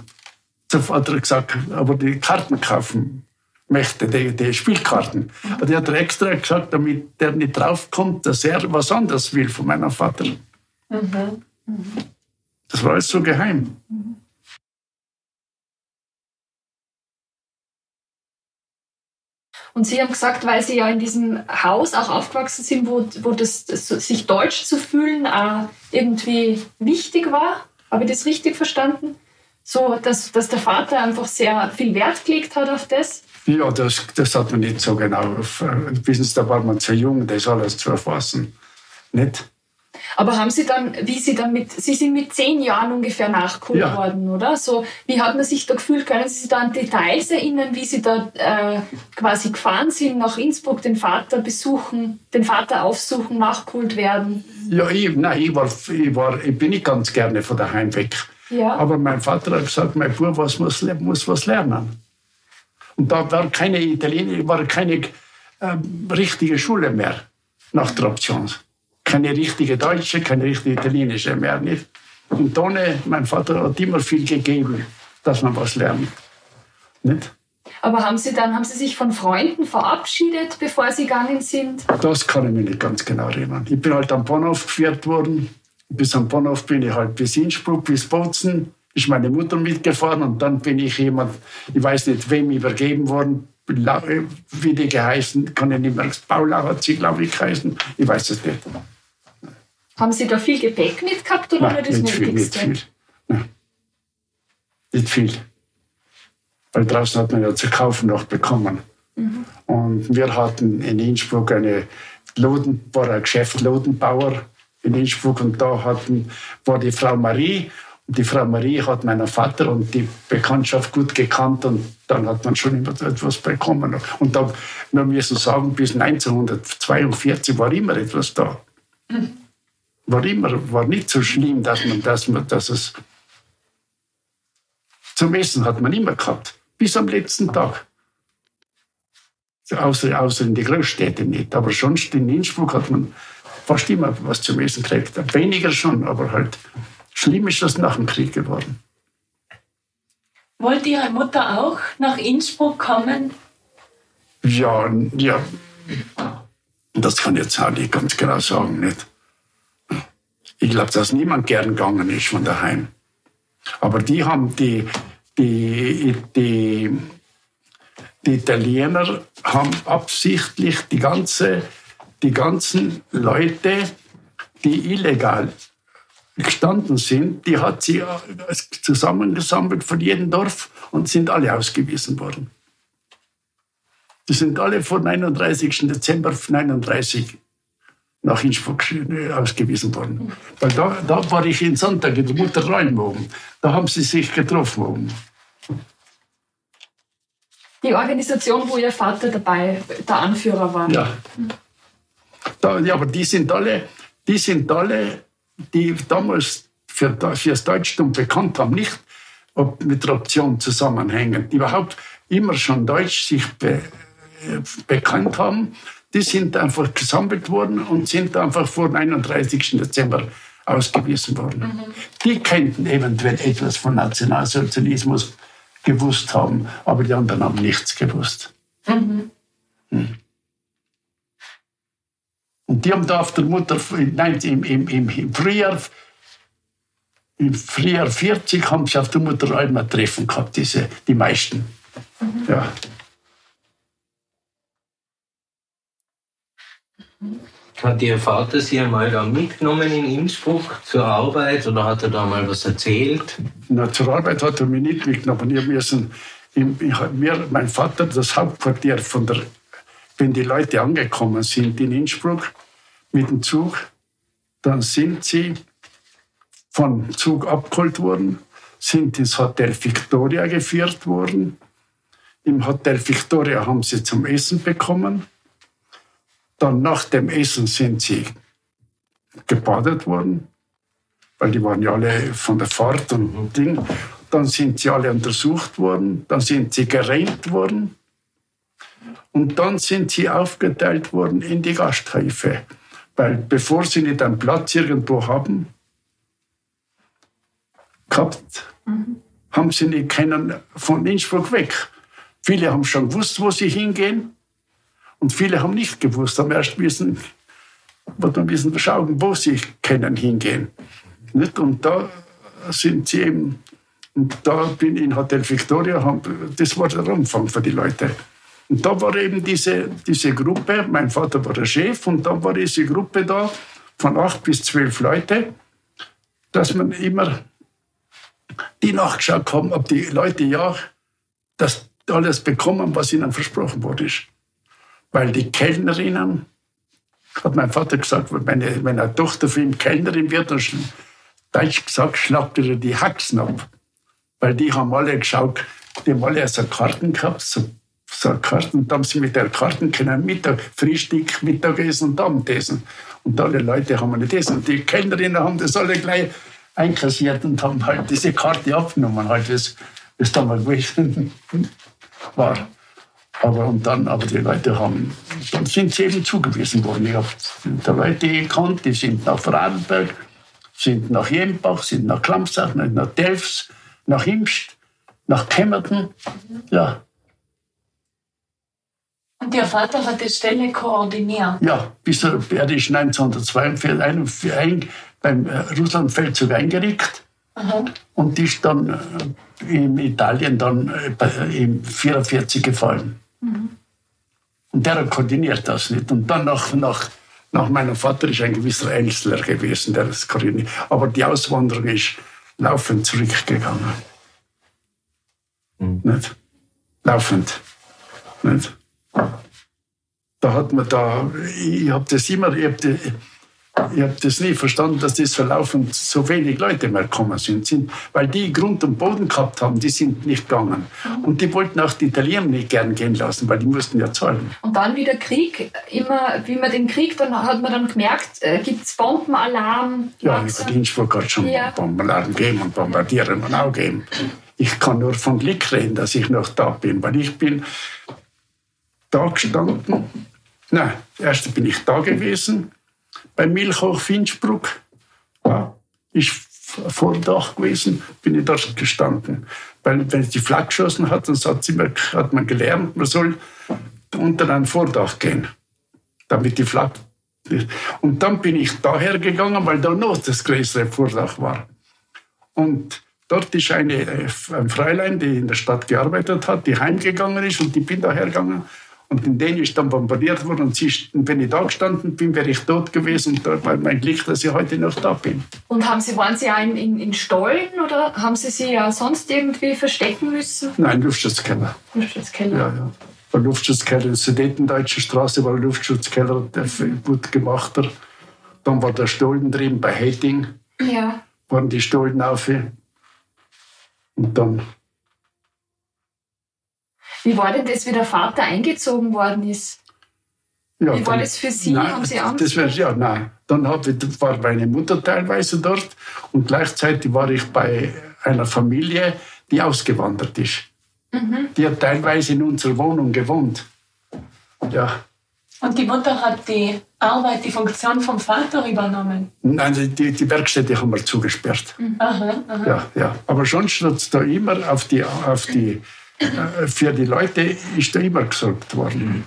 Hat er gesagt, aber die Karten kaufen möchte, die, die Spielkarten. Und die hat er extra gesagt, damit der nicht draufkommt, dass er was anderes will von meinem Vater. Mhm. Das war alles so geheim. Und Sie haben gesagt, weil Sie ja in diesem Haus auch aufgewachsen sind, wo, wo das, das sich deutsch zu fühlen auch irgendwie wichtig war. Habe ich das richtig verstanden? So, dass, dass der Vater einfach sehr viel Wert gelegt hat auf das? Ja, das, das hat man nicht so genau. Wissen Sie, da war man zu jung, das alles zu erfassen. Nicht? Aber haben Sie dann, wie Sie dann mit, Sie sind mit zehn Jahren ungefähr nachgeholt ja. worden, oder? So, wie hat man sich da gefühlt? Können Sie sich da an Details erinnern, wie Sie da äh, quasi gefahren sind, nach Innsbruck den Vater besuchen, den Vater aufsuchen, nachgeholt werden? Ja, ich, nein, ich, war, ich, war, ich bin nicht ganz gerne von daheim weg. Ja. Aber mein Vater hat gesagt, mein Bub was muss, muss was lernen. Und da war keine Italiener, war keine äh, richtige Schule mehr nach der Option keine richtige deutsche, keine richtige italienische mehr. Nicht? Und Donne, mein Vater hat immer viel gegeben, dass man was lernt. Nicht? Aber haben Sie dann, haben Sie sich von Freunden verabschiedet, bevor Sie gegangen sind? Das kann ich mir nicht ganz genau erinnern. Ich bin halt am Bahnhof geführt worden. Bis am Bahnhof bin ich halt bis Innsbruck, bis Bozen. Ist meine Mutter mitgefahren und dann bin ich jemand, ich weiß nicht, wem übergeben worden. Wie die geheißen, kann ich nicht mehr. Paula hat sie, glaube ich, geheißen. Ich weiß es nicht. Haben Sie da viel Gepäck mitgehabt oder Nein, nur das nicht Nötigste? Viel, nicht viel. Nein. Nicht viel. Weil draußen hat man ja zu kaufen noch bekommen. Mhm. Und wir hatten in Innsbruck eine Loden, war ein Geschäft Lodenbauer in Innsbruck und da hatten, war die Frau Marie die Frau Marie hat meinen Vater und die Bekanntschaft gut gekannt und dann hat man schon immer etwas bekommen. Und da, wir müssen sagen, bis 1942 war immer etwas da. War immer, war nicht so schlimm, dass man, dass man, dass es zum Essen hat man immer gehabt, bis am letzten Tag. Außer, außer in die Großstädte nicht. Aber sonst in Innsbruck hat man fast immer was zum Essen gekriegt. Weniger schon, aber halt schlimm ist das nach dem Krieg geworden. Wollte Ihre Mutter auch nach Innsbruck kommen? Ja, ja. Das kann ich jetzt auch nicht ganz genau sagen, nicht. Ich glaube, dass niemand gern gegangen ist von daheim. Aber die haben die, die, die, die Italiener haben absichtlich die, ganze, die ganzen Leute, die illegal gestanden sind, die hat sie zusammengesammelt von jedem Dorf und sind alle ausgewiesen worden. Die sind alle vor 39. Dezember 1939 nach Innsbruck ausgewiesen worden. Weil da, da war ich in Sonntag in der Mutter oben. Da haben sie sich getroffen oben. Die Organisation, wo Ihr Vater dabei der Anführer war. Ja. Da, ja, aber die sind alle, die sind alle, die damals für, das Deutschtum bekannt haben, nicht ob mit der Option zusammenhängen, die überhaupt immer schon Deutsch sich be, äh, bekannt haben die sind einfach gesammelt worden und sind einfach vor dem 31. Dezember ausgewiesen worden. Mhm. Die könnten eventuell etwas von Nationalsozialismus gewusst haben, aber die anderen haben nichts gewusst. Mhm. Hm. Und die haben da auf der Mutter, nein, im, im, im, im Frühjahr, im Frühjahr 40 haben sie auf der Mutter einmal Treffen gehabt, diese, die meisten. Mhm. Ja. Hat Ihr Vater Sie einmal da mitgenommen in Innsbruck zur Arbeit oder hat er da mal was erzählt? Na, zur Arbeit hat er mich nicht mitgenommen. Ich müssen, ich, mir, mein Vater, das Hauptquartier von der, wenn die Leute angekommen sind in Innsbruck mit dem Zug, dann sind sie vom Zug abgeholt worden, sind ins Hotel Victoria geführt worden. Im Hotel Victoria haben sie zum Essen bekommen dann nach dem Essen sind sie gebadet worden, weil die waren ja alle von der Fahrt und Ding. Dann sind sie alle untersucht worden, dann sind sie gerenkt worden und dann sind sie aufgeteilt worden in die Gasthöfe. Weil bevor sie nicht einen Platz irgendwo haben, gehabt, mhm. haben sie nicht kennen von Innsbruck weg. Viele haben schon gewusst, wo sie hingehen und viele haben nicht gewusst, haben erst wissen, dann müssen schauen, wo sie können hingehen. Nicht? Und da sind sie eben, und da bin ich in Hotel Victoria, das war der Umfang für die Leute. Und da war eben diese, diese Gruppe, mein Vater war der Chef, und da war diese Gruppe da von acht bis zwölf Leute, dass man immer die nachgeschaut haben, ob die Leute ja das alles bekommen, was ihnen versprochen wurde. Weil die Kellnerinnen, hat mein Vater gesagt, wenn eine Tochter für ihn Kellnerin wird, dann Deutsch gesagt, schlagt er die Haxen ab. Weil die haben alle geschaut, die haben alle so Karten gehabt, so, so Karten, und dann haben sie mit der Karten können Mittag, Frühstück, Mittagessen und Abendessen. Und alle Leute haben nicht das. Und die Kellnerinnen haben das alle gleich einkassiert und haben halt diese Karte abgenommen, halt, wie es damals gewesen war. Aber, und dann, aber die Leute haben, dann sind sie eben zugewiesen worden. Ich habe die Leute gekannt, die sind nach Vorarlberg, sind nach Jembach, sind nach Klamsach, nach Delfs, nach Imst, nach Kemmerton. Ja. Und Ihr Vater hat die Stelle koordiniert? Ja, bis er, er ist 1942 beim äh, Russlandfeldzug eingerückt Aha. und ist dann äh, in Italien dann äh, im 1944 gefallen. Mhm. Und der hat koordiniert das nicht. Und dann nach, nach, nach meinem Vater ist ein gewisser Einzelner gewesen, der das koordiniert. Aber die Auswanderung ist laufend zurückgegangen. Mhm. Nicht? Laufend. Nicht? Da hat man da, ich habe das immer, ich hab die, habe das nie verstanden, dass das verlaufend so wenig Leute mehr gekommen sind, sind, weil die Grund und Boden gehabt haben, die sind nicht gegangen. Und die wollten auch die Italiener nicht gern gehen lassen, weil die mussten ja zahlen. Und dann wieder Krieg. Immer, wie man den Krieg, dann hat man dann gemerkt, äh, gibt es Bombenalarm? Ja, in Innsbruck hat schon ja. Bombenalarm gegeben und Bombardieren und auch gegeben. Ich kann nur von Glück reden, dass ich noch da bin, weil ich bin da gestanden. Nein, erst bin ich da gewesen beim Milchhoch Finchbruck. Ja, ist vor Dach gewesen, bin ich dort gestanden. Weil wenn die Flak geschossen hat, dann hat, immer, hat man gelernt, man soll unter ein Vordach gehen, damit die Flak... Und dann bin ich daher gegangen, weil da noch das größere Vordach war. Und dort ist eine, äh, ein Fräulein, die in der Stadt gearbeitet hat, die heimgegangen ist und ich bin daher gegangen und in denen ist dann bombardiert worden. Und, sie, wenn ich da gestanden bin, wäre ich tot gewesen. Und da war mein Glück, dass ich heute noch da bin. Und haben Sie, waren Sie auch in, in, in Stollen oder haben Sie sich ja sonst irgendwie verstecken müssen? Nein, Luftschutzkeller. Luftschutzkeller. Ja, ja. Der Luftschutzkeller, in der Sudetendeutsche Straße war ein Luftschutzkeller, der gut gemachter. Dann war der Stollen drin bei Hating. Ja. Waren die Stollen auf. Und dann wie war denn das, wie der Vater eingezogen worden ist? Ja, wie war das für Sie? Nein, Haben Sie Angst? Das wär, ja, nein. Dann hab, war meine Mutter teilweise dort und gleichzeitig war ich bei einer Familie, die ausgewandert ist. Mhm. Die hat teilweise in unserer Wohnung gewohnt. Ja. Und die Mutter hat die Arbeit, die Funktion vom Vater übernommen? Nein, die, die Werkstätte haben wir zugesperrt. Mhm. Aha, aha. Ja, ja. Aber sonst hat es da immer auf die, auf die für die Leute ist da immer gesorgt worden.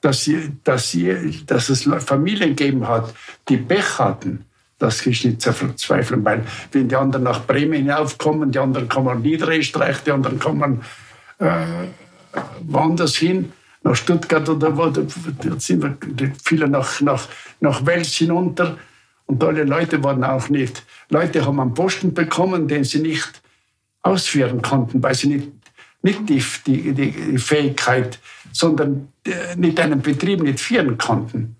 Dass, sie, dass, sie, dass es Familien gegeben hat, die Pech hatten, das ist nicht zu verzweifeln, weil wenn die anderen nach Bremen hinaufkommen, die anderen kommen Niederösterreich, die anderen kommen äh, woanders hin, nach Stuttgart oder wo, da sind viele nach, nach, nach Wels hinunter und alle Leute waren auch nicht. Leute haben einen Posten bekommen, den sie nicht ausführen konnten, weil sie nicht nicht die, die, die Fähigkeit, sondern äh, nicht einen Betrieb nicht führen konnten,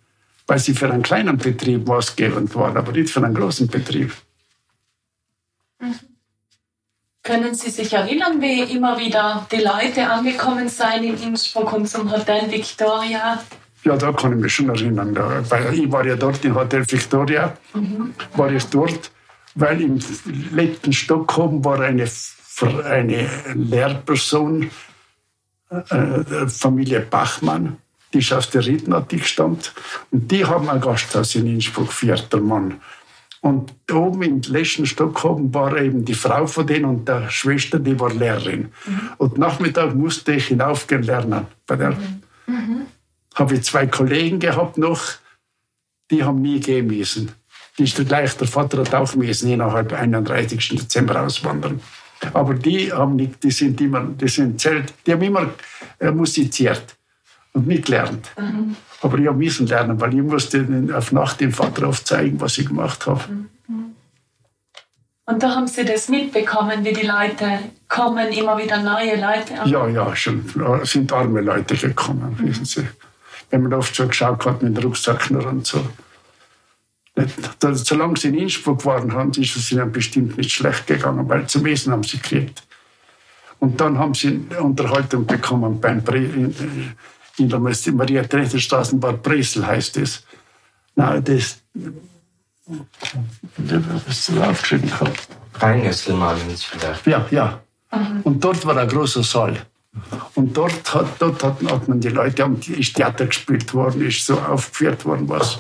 weil sie für einen kleinen Betrieb maßgebend waren, aber nicht für einen großen Betrieb. Mhm. Können Sie sich erinnern, wie immer wieder die Leute angekommen seien in Innsbruck und zum Hotel Victoria Ja, da kann ich mich schon erinnern. Weil ich war ja dort in Hotel Victoria, mhm. war ich dort, weil im letzten Stockholm war eine, eine Lehrperson, äh, Familie Bachmann, die ist aus der Riednatik stammt. Und die haben ein Gasthaus in Innsbruck, vierter Mann. Und oben im letzten Stockholm war eben die Frau von denen und der Schwester, die war Lehrerin. Mhm. Und Nachmittag musste ich hinaufgehen lernen. Bei der mhm. mhm. habe ich zwei Kollegen gehabt noch, die haben nie gehen müssen. Die ist gleich, der Vater hat auch müssen, innerhalb 31. Dezember auswandern. Aber die haben nicht, die sind immer, die sind Zelt, die haben immer äh, musiziert und mitgelernt. Mhm. Aber ich müssen lernen, weil ich musste auf Nacht dem Vater aufzeigen, was ich gemacht habe. Mhm. Und da haben Sie das mitbekommen, wie die Leute kommen, immer wieder neue Leute? Ja, ja, schon. Es sind arme Leute gekommen, mhm. wissen Sie. Wenn man oft schon geschaut hat mit dem Rucksack und so. Solange sie in Innsbruck waren, haben, ist es ihnen bestimmt nicht schlecht gegangen, weil zum Essen haben sie gekriegt. Und dann haben sie Unterhaltung bekommen beim Bre in, in der Maria Theresia Straßenbahn Bresel heißt es. Nein, das, was du aufgeschrieben hast. Vielleicht. Ja, ja. Mhm. Und dort war ein großer Saal. Und dort hat, dort hat, hat man die Leute, ist Theater gespielt worden, ist so aufgeführt worden, was.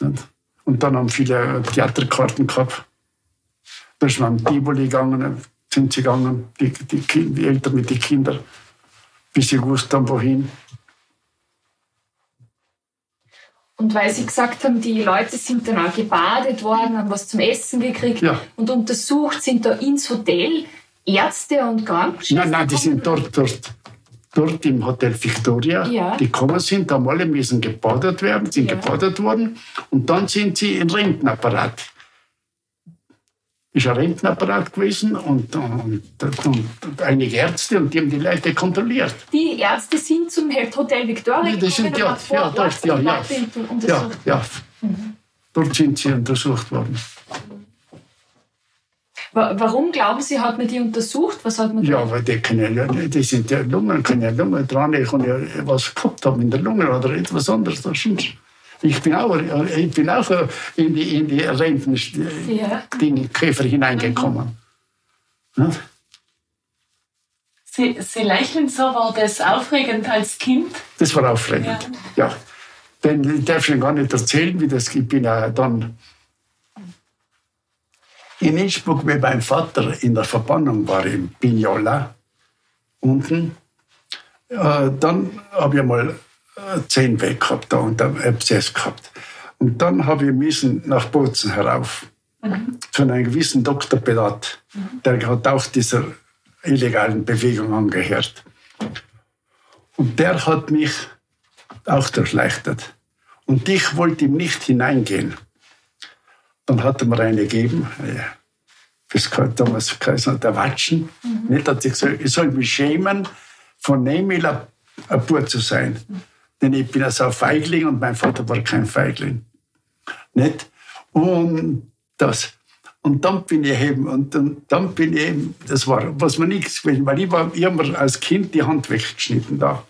Und dann haben viele Theaterkarten gehabt. Da ist man am Tivoli gegangen, sind sie gegangen, die, die, kind, die Eltern mit den Kindern, bis sie gewusst haben, wohin. Und weil Sie gesagt haben, die Leute sind dann auch gebadet worden, haben was zum Essen gekriegt ja. und untersucht, sind da ins Hotel Ärzte und Krankenschwestern? Nein, nein, die sind dort, dort dort im Hotel Victoria ja. gekommen sind, haben alle müssen gebadet werden, sind ja. gebadet worden und dann sind sie in Rentenapparat. Ist ein Rentenapparat gewesen und, und, und, und, einige Ärzte und die haben die Leute kontrolliert. Die Ärzte sind zum Hotel Victoria ja, das sind, ja, ja, dort, ja, ja, ja, ja. Mhm. Dort sind sie untersucht worden. Warum glauben Sie, hat man die untersucht? Was hat man ja, weil die, können ja, die sind ja Lungen, können ja Lungen dran, ich kann ja was gehabt haben in der Lunge oder etwas anderes. Ich bin auch, ich bin auch in die, in die Renten-Käfer ja. hineingekommen. Mhm. Sie, Sie lächeln so, war das aufregend als Kind? Das war aufregend, ja. ja. Denn ich darf schon gar nicht erzählen, wie das, ich bin ja dann in Innsbruck, wie mein Vater in der Verbannung war, in Pignola, unten, äh, dann habe ich mal äh, zehn weg gehabt da und ein Abszess gehabt. Und dann habe ich müssen nach Bozen herauf. Mhm. Zu einem gewissen Dr. Mhm. Der hat auch dieser illegalen Bewegung angehört. Und der hat mich auch durchleuchtet. Und ich wollte ihm nicht hineingehen. Dann hat er mir eine gegeben. Das kann damals geheißen, der Watschen. Mhm. Nicht, hat ich gesagt, ich soll mich schämen, von Nemil ein Bub zu sein. Denn ich bin also ein Feigling und mein Vater war kein Feigling. Nicht? Und das. Und dann bin ich eben, und dann, dann bin ich eben, das war, was man nichts will, weil ich war immer als Kind die Hand weggeschnitten da.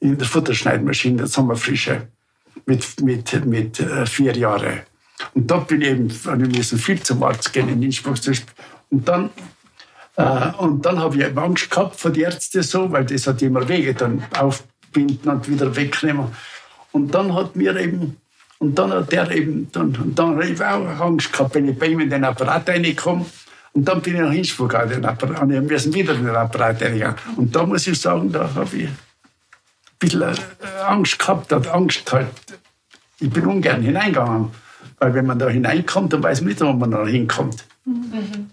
In der Futterschneidmaschine, das haben wir frische. Mit, mit, mit äh, vier Jahren. Und da bin ich eben, wir müssen viel zum Arzt gehen in Innsbruck. Und dann, äh, dann habe ich Angst gehabt vor den Ärzten so, weil das hat immer wege, dann aufbinden und wieder wegnehmen. Und dann hat mir eben, und dann hat der eben, dann, und dann habe ich auch Angst gehabt, wenn ich bei ihm in den Apparat reinkomme. Und dann bin ich nach Innsbruck an den Apparat, und wir müssen wieder in den Apparat reingehen. Und da muss ich sagen, da habe ich ein bisschen äh, Angst gehabt, hat Angst halt. Ich bin ungern hineingegangen. Weil wenn man da hineinkommt, dann weiß man nicht, wo man da hinkommt. Mhm.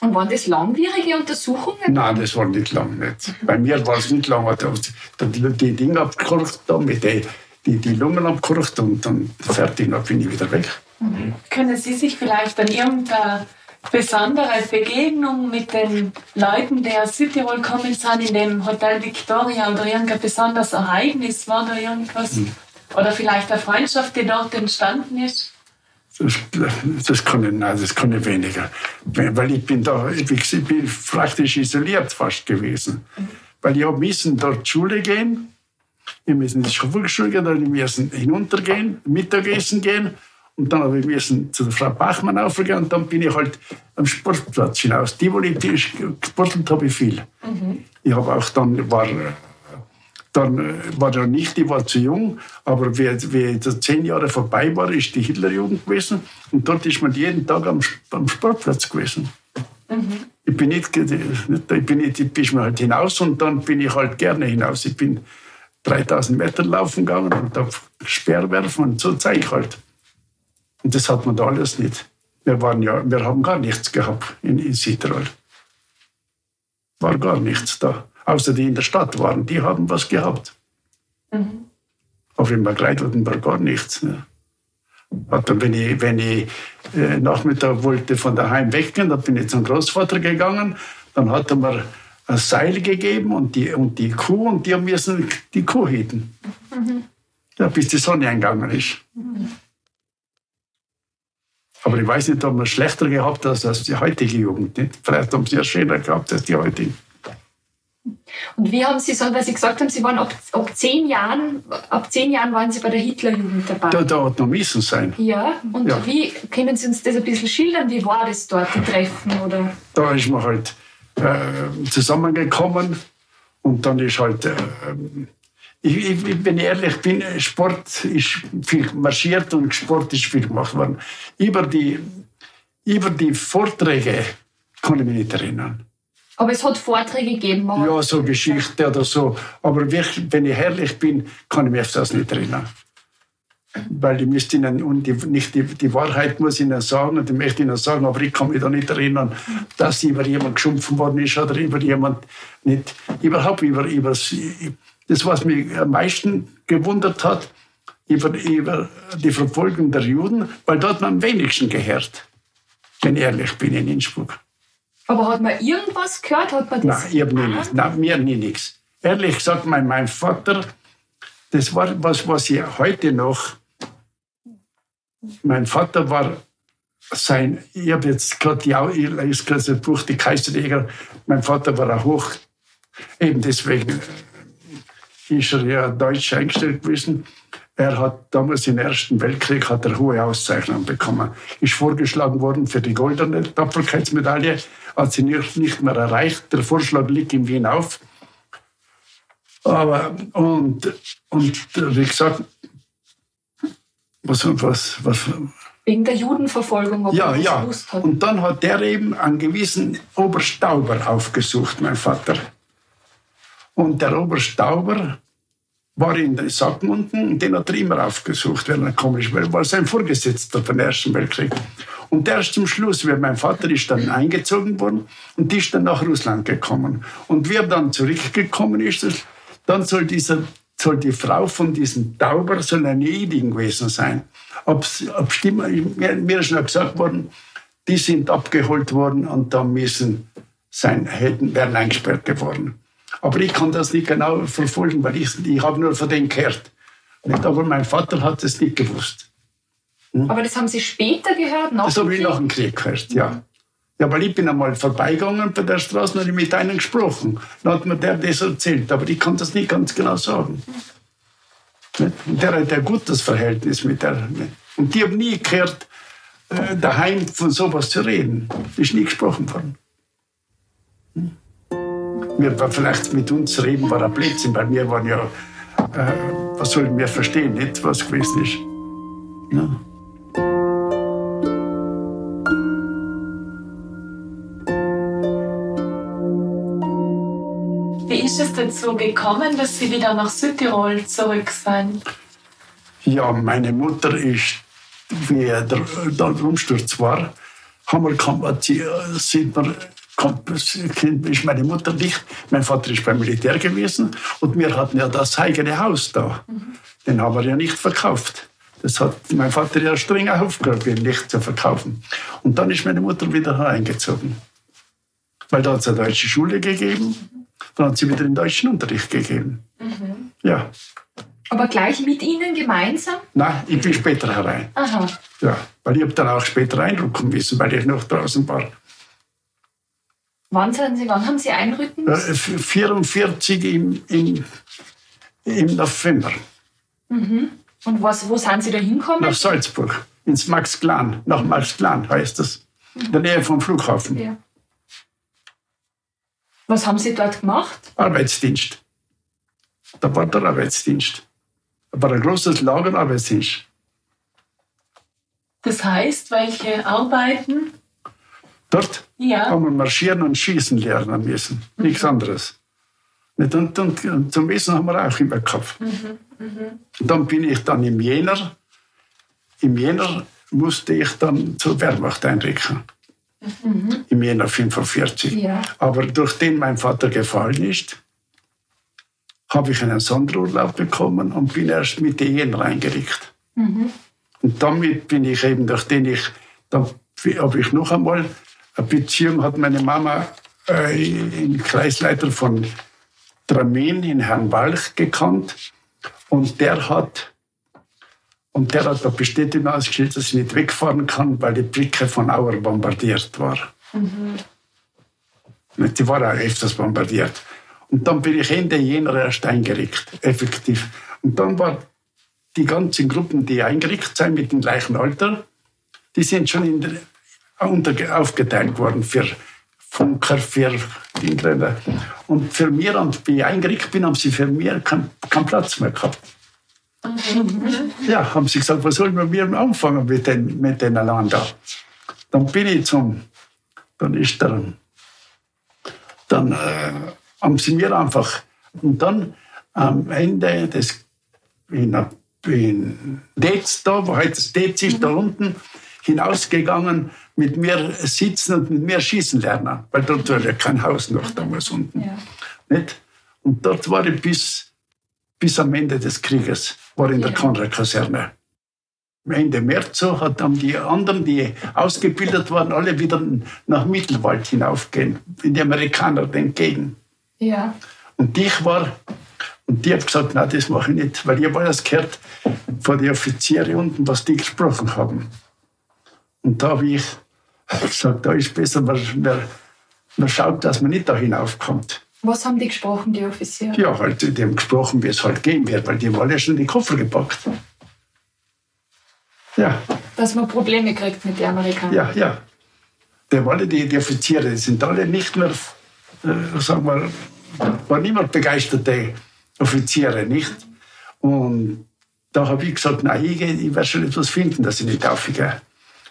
Und waren das langwierige Untersuchungen? Nein, das war nicht lang. Nicht. Bei mir war es nicht lang. Da die, die Dinge abgekocht, da mit die, die, die Lungen abgekocht und dann fertig, dann bin ich wieder weg. Mhm. Können Sie sich vielleicht an irgendeine besondere Begegnung mit den Leuten, die aus Südtirol kommen sind, in dem Hotel Victoria oder irgendein besonderes Ereignis? War da irgendwas? Mhm. Oder vielleicht eine Freundschaft, die dort entstanden ist? Das, das, kann ich, nein, das kann ich weniger. Weil ich bin da, ich bin praktisch isoliert fast gewesen. weil ich habe müssen dort Schule gehen. Wir müssen in die Volksschule gehen, dann müssen hinuntergehen, Mittagessen gehen. Und dann habe ich müssen zu der Frau Bachmann aufgehen und dann bin ich halt am Sportplatz hinaus. Die, wo ich gesportelt habe, ich viel. Mhm. Ich habe auch dann, war, dann äh, war ja nicht, die war zu jung, aber wie, wie die zehn Jahre vorbei war, ist die Hitlerjugend gewesen und dort ist man jeden Tag am, am Sportplatz gewesen. Mhm. Ich bin nicht, ich bin nicht, ich bin halt hinaus und dann bin ich halt gerne hinaus. Ich bin 3000 Meter laufen gegangen und auf Speerwerfen und so zeige ich halt. Und das hat man da alles nicht. Wir, waren ja, wir haben gar nichts gehabt in, in Südtirol. War gar nichts da. Außer die in der Stadt waren, die haben was gehabt. Mhm. Aber in war gar nichts. Ne? Dann, wenn ich, wenn ich äh, Nachmittag wollte von daheim weggehen, dann bin ich zum Großvater gegangen. Dann hat er mir ein Seil gegeben und die, und die Kuh und die müssen die Kuh hüten. Mhm. Ja, bis die Sonne eingegangen ist. Mhm. Aber ich weiß nicht, ob man schlechter gehabt hat als die heutige Jugend. Nicht? Vielleicht haben sie ja schöner gehabt als die heutigen. Und wie haben Sie so, weil Sie gesagt haben, Sie waren ab, ab zehn Jahren, ab zehn Jahren waren Sie bei der Hitlerjugend dabei. Da, da hat noch müssen sein. Ja, und ja. wie können Sie uns das ein bisschen schildern? Wie war das dort, die Treffen? Oder? Da ist man halt äh, zusammengekommen und dann ist halt, äh, ich, ich, wenn ich ehrlich bin, Sport ist viel marschiert und Sport ist viel gemacht worden. Über die, über die Vorträge kann ich mich nicht erinnern. Aber es hat Vorträge gegeben. Ja, so Geschichte oder so. Aber wenn ich herrlich bin, kann ich mich auf das nicht erinnern. Weil ich müsste Ihnen, und die, nicht die, die Wahrheit muss ich Ihnen sagen, und ich möchte Ihnen sagen, aber ich kann mich da nicht erinnern, dass über jemand geschumpfen worden ist oder über jemand nicht, überhaupt über, über das, was mich am meisten gewundert hat, über, über die Verfolgung der Juden, weil dort man am wenigsten gehört, wenn ich ehrlich bin, in Innsbruck. Aber hat man irgendwas gehört? Hat man das Nein, ich habe nie nichts. Nein, mir nie nichts. Ehrlich gesagt, mein, mein Vater, das war was, was ich heute noch. Mein Vater war sein, ich habe jetzt gerade die, ich lese gerade das Buch Die Kaiserjäger. Mein Vater war auch hoch, eben deswegen ist er ja deutsch eingestellt gewesen. Er hat damals im Ersten Weltkrieg hat er hohe Auszeichnungen bekommen. Ist vorgeschlagen worden für die goldene Tapferkeitsmedaille, hat sie nicht mehr erreicht. Der Vorschlag liegt in Wien auf. Aber, und, und wie gesagt, was, was, was, Wegen der Judenverfolgung. Ja, ja. Und dann hat der eben einen gewissen Oberstauber aufgesucht, mein Vater. Und der Oberstauber war in den Sackmunden und den hat er immer aufgesucht, wenn er komisch war. war sein Vorgesetzter vom Ersten Weltkrieg. Und erst zum Schluss, weil mein Vater ist dann eingezogen worden und ist dann nach Russland gekommen. Und wie er dann zurückgekommen ist, dann soll, dieser, soll die Frau von diesem Tauber soll eine Jüdin gewesen sein. Ob, ob Stimme, mir, mir ist schon gesagt worden, die sind abgeholt worden und dann müssen sein, hätten, werden eingesperrt geworden. Aber ich kann das nicht genau verfolgen, weil ich, ich habe nur von denen gehört. Nicht? Aber mein Vater hat es nicht gewusst. Hm? Aber das haben Sie später gehört? Nach das habe ich nach dem Krieg gehört, ja. Ja, weil ich bin einmal vorbeigegangen bei der Straße und habe mit einem gesprochen. Dann hat mir der das erzählt, aber ich kann das nicht ganz genau sagen. Und der hat ein gutes Verhältnis mit der. Und die haben nie gehört, äh, daheim von sowas zu reden. Ist nie gesprochen worden. Wir vielleicht mit uns reden, war ein Blödsinn, weil wir waren ja, äh, was sollen wir verstehen, nicht, was gewesen ist. Ja. Wie ist es dazu gekommen, dass Sie wieder nach Südtirol zurück sind? Ja, meine Mutter ist, wie der, der Umsturz war, haben wir, sie, sind wir ist meine Mutter nicht. Mein Vater ist beim Militär gewesen und wir hatten ja das eigene Haus da. Mhm. Den haben wir ja nicht verkauft. Das hat mein Vater ja streng aufgehört, ihn nicht zu verkaufen. Und dann ist meine Mutter wieder eingezogen. Weil da hat es eine deutsche Schule gegeben, dann hat sie wieder den deutschen Unterricht gegeben. Mhm. Ja. Aber gleich mit Ihnen gemeinsam? Nein, ich bin später herein. Aha. Ja, weil ich habe dann auch später reinrücken müssen, weil ich noch draußen war. Wann, sind Sie, wann haben Sie einrücken müssen? 44 im, im, im November. Mhm. Und was, wo sind Sie da hingekommen? Nach Salzburg, ins Max Klan, nach Max Klan heißt das, in der Nähe vom Flughafen. Ja. Was haben Sie dort gemacht? Arbeitsdienst. Da war der Arbeitsdienst. Da war ein großes Lager Arbeitsdienst. Das heißt, welche Arbeiten? Dort Ja. haben wir marschieren und schießen lernen müssen. Nichts anderes. Und, und, und zum Essen haben wir auch immer gehabt. Und dann bin ich dann im Jänner. Im Jänner musste ich dann zur Wehrmacht einrücken. Im Jänner 45. Ja. Aber durch den mein Vater gefallen ist, habe ich einen Sonderurlaub bekommen und bin erst Mitte Jänner eingerückt. Und damit bin ich eben, nachdem ich, dann habe ich noch einmal Beziehung, hat meine Mama äh, einen Kreisleiter von Dramen in Herrn Walch gekannt. Und der hat, und der hat eine Bestätigung ausgestellt, dass ich nicht wegfahren kann, weil die Brücke von Auer bombardiert war. Die war auch öfters bombardiert. Und dann bin ich Ende Jänner erst eingerückt, effektiv. Und dann war die ganzen Gruppen, die eingerückt sind mit dem gleichen Alter, die sind schon in der, unter, aufgeteilt worden für Funker, für Dingräder. Und für mich, und wie ich eingerückt bin, haben sie für mich keinen keinen Platz mehr gehabt. Ja, haben sie gesagt, was sollen wir mit anfangen mit den, mit den allein da? Dann bin ich zum, dann ist der, dann äh, haben sie mir einfach, und dann am Ende des, in, in Detz da, wo heute das Detz ist, da unten, hinausgegangen, mit mir sitzen und mit mir schießen lernen, weil dort war ja kein Haus noch damals unten. Ja. Nicht? Und dort war ich bis, bis am Ende des Krieges, war in der Ja. Konrad-Kaserne. Ende März so hat dann die anderen, die ausgebildet waren, alle wieder nach Mittelwald hinaufgehen, in die Amerikaner entgegen. Ja. Und ich war, und die hat gesagt, nein, das mache ich nicht, weil ich habe alles gehört von den Offizieren unten, was die gesprochen haben. Und da habe ich gesagt, da ist besser, man, man, man schaut, dass man nicht da hinaufkommt. Was haben die gesprochen, die Offiziere? Ja, halt, die haben gesprochen, wie es halt gehen wird, weil die haben alle schon die Koffer gepackt. Ja, Dass man Probleme kriegt mit den Amerikanern. ja, ja. Die haben alle, die, die Offiziere, die sind alle nicht mehr, äh, sagen wir, waren immer begeisterte Offiziere, nicht? Und da habe ich gesagt, nein, ich, ich werde schon etwas finden, dass ich nicht aufgehe.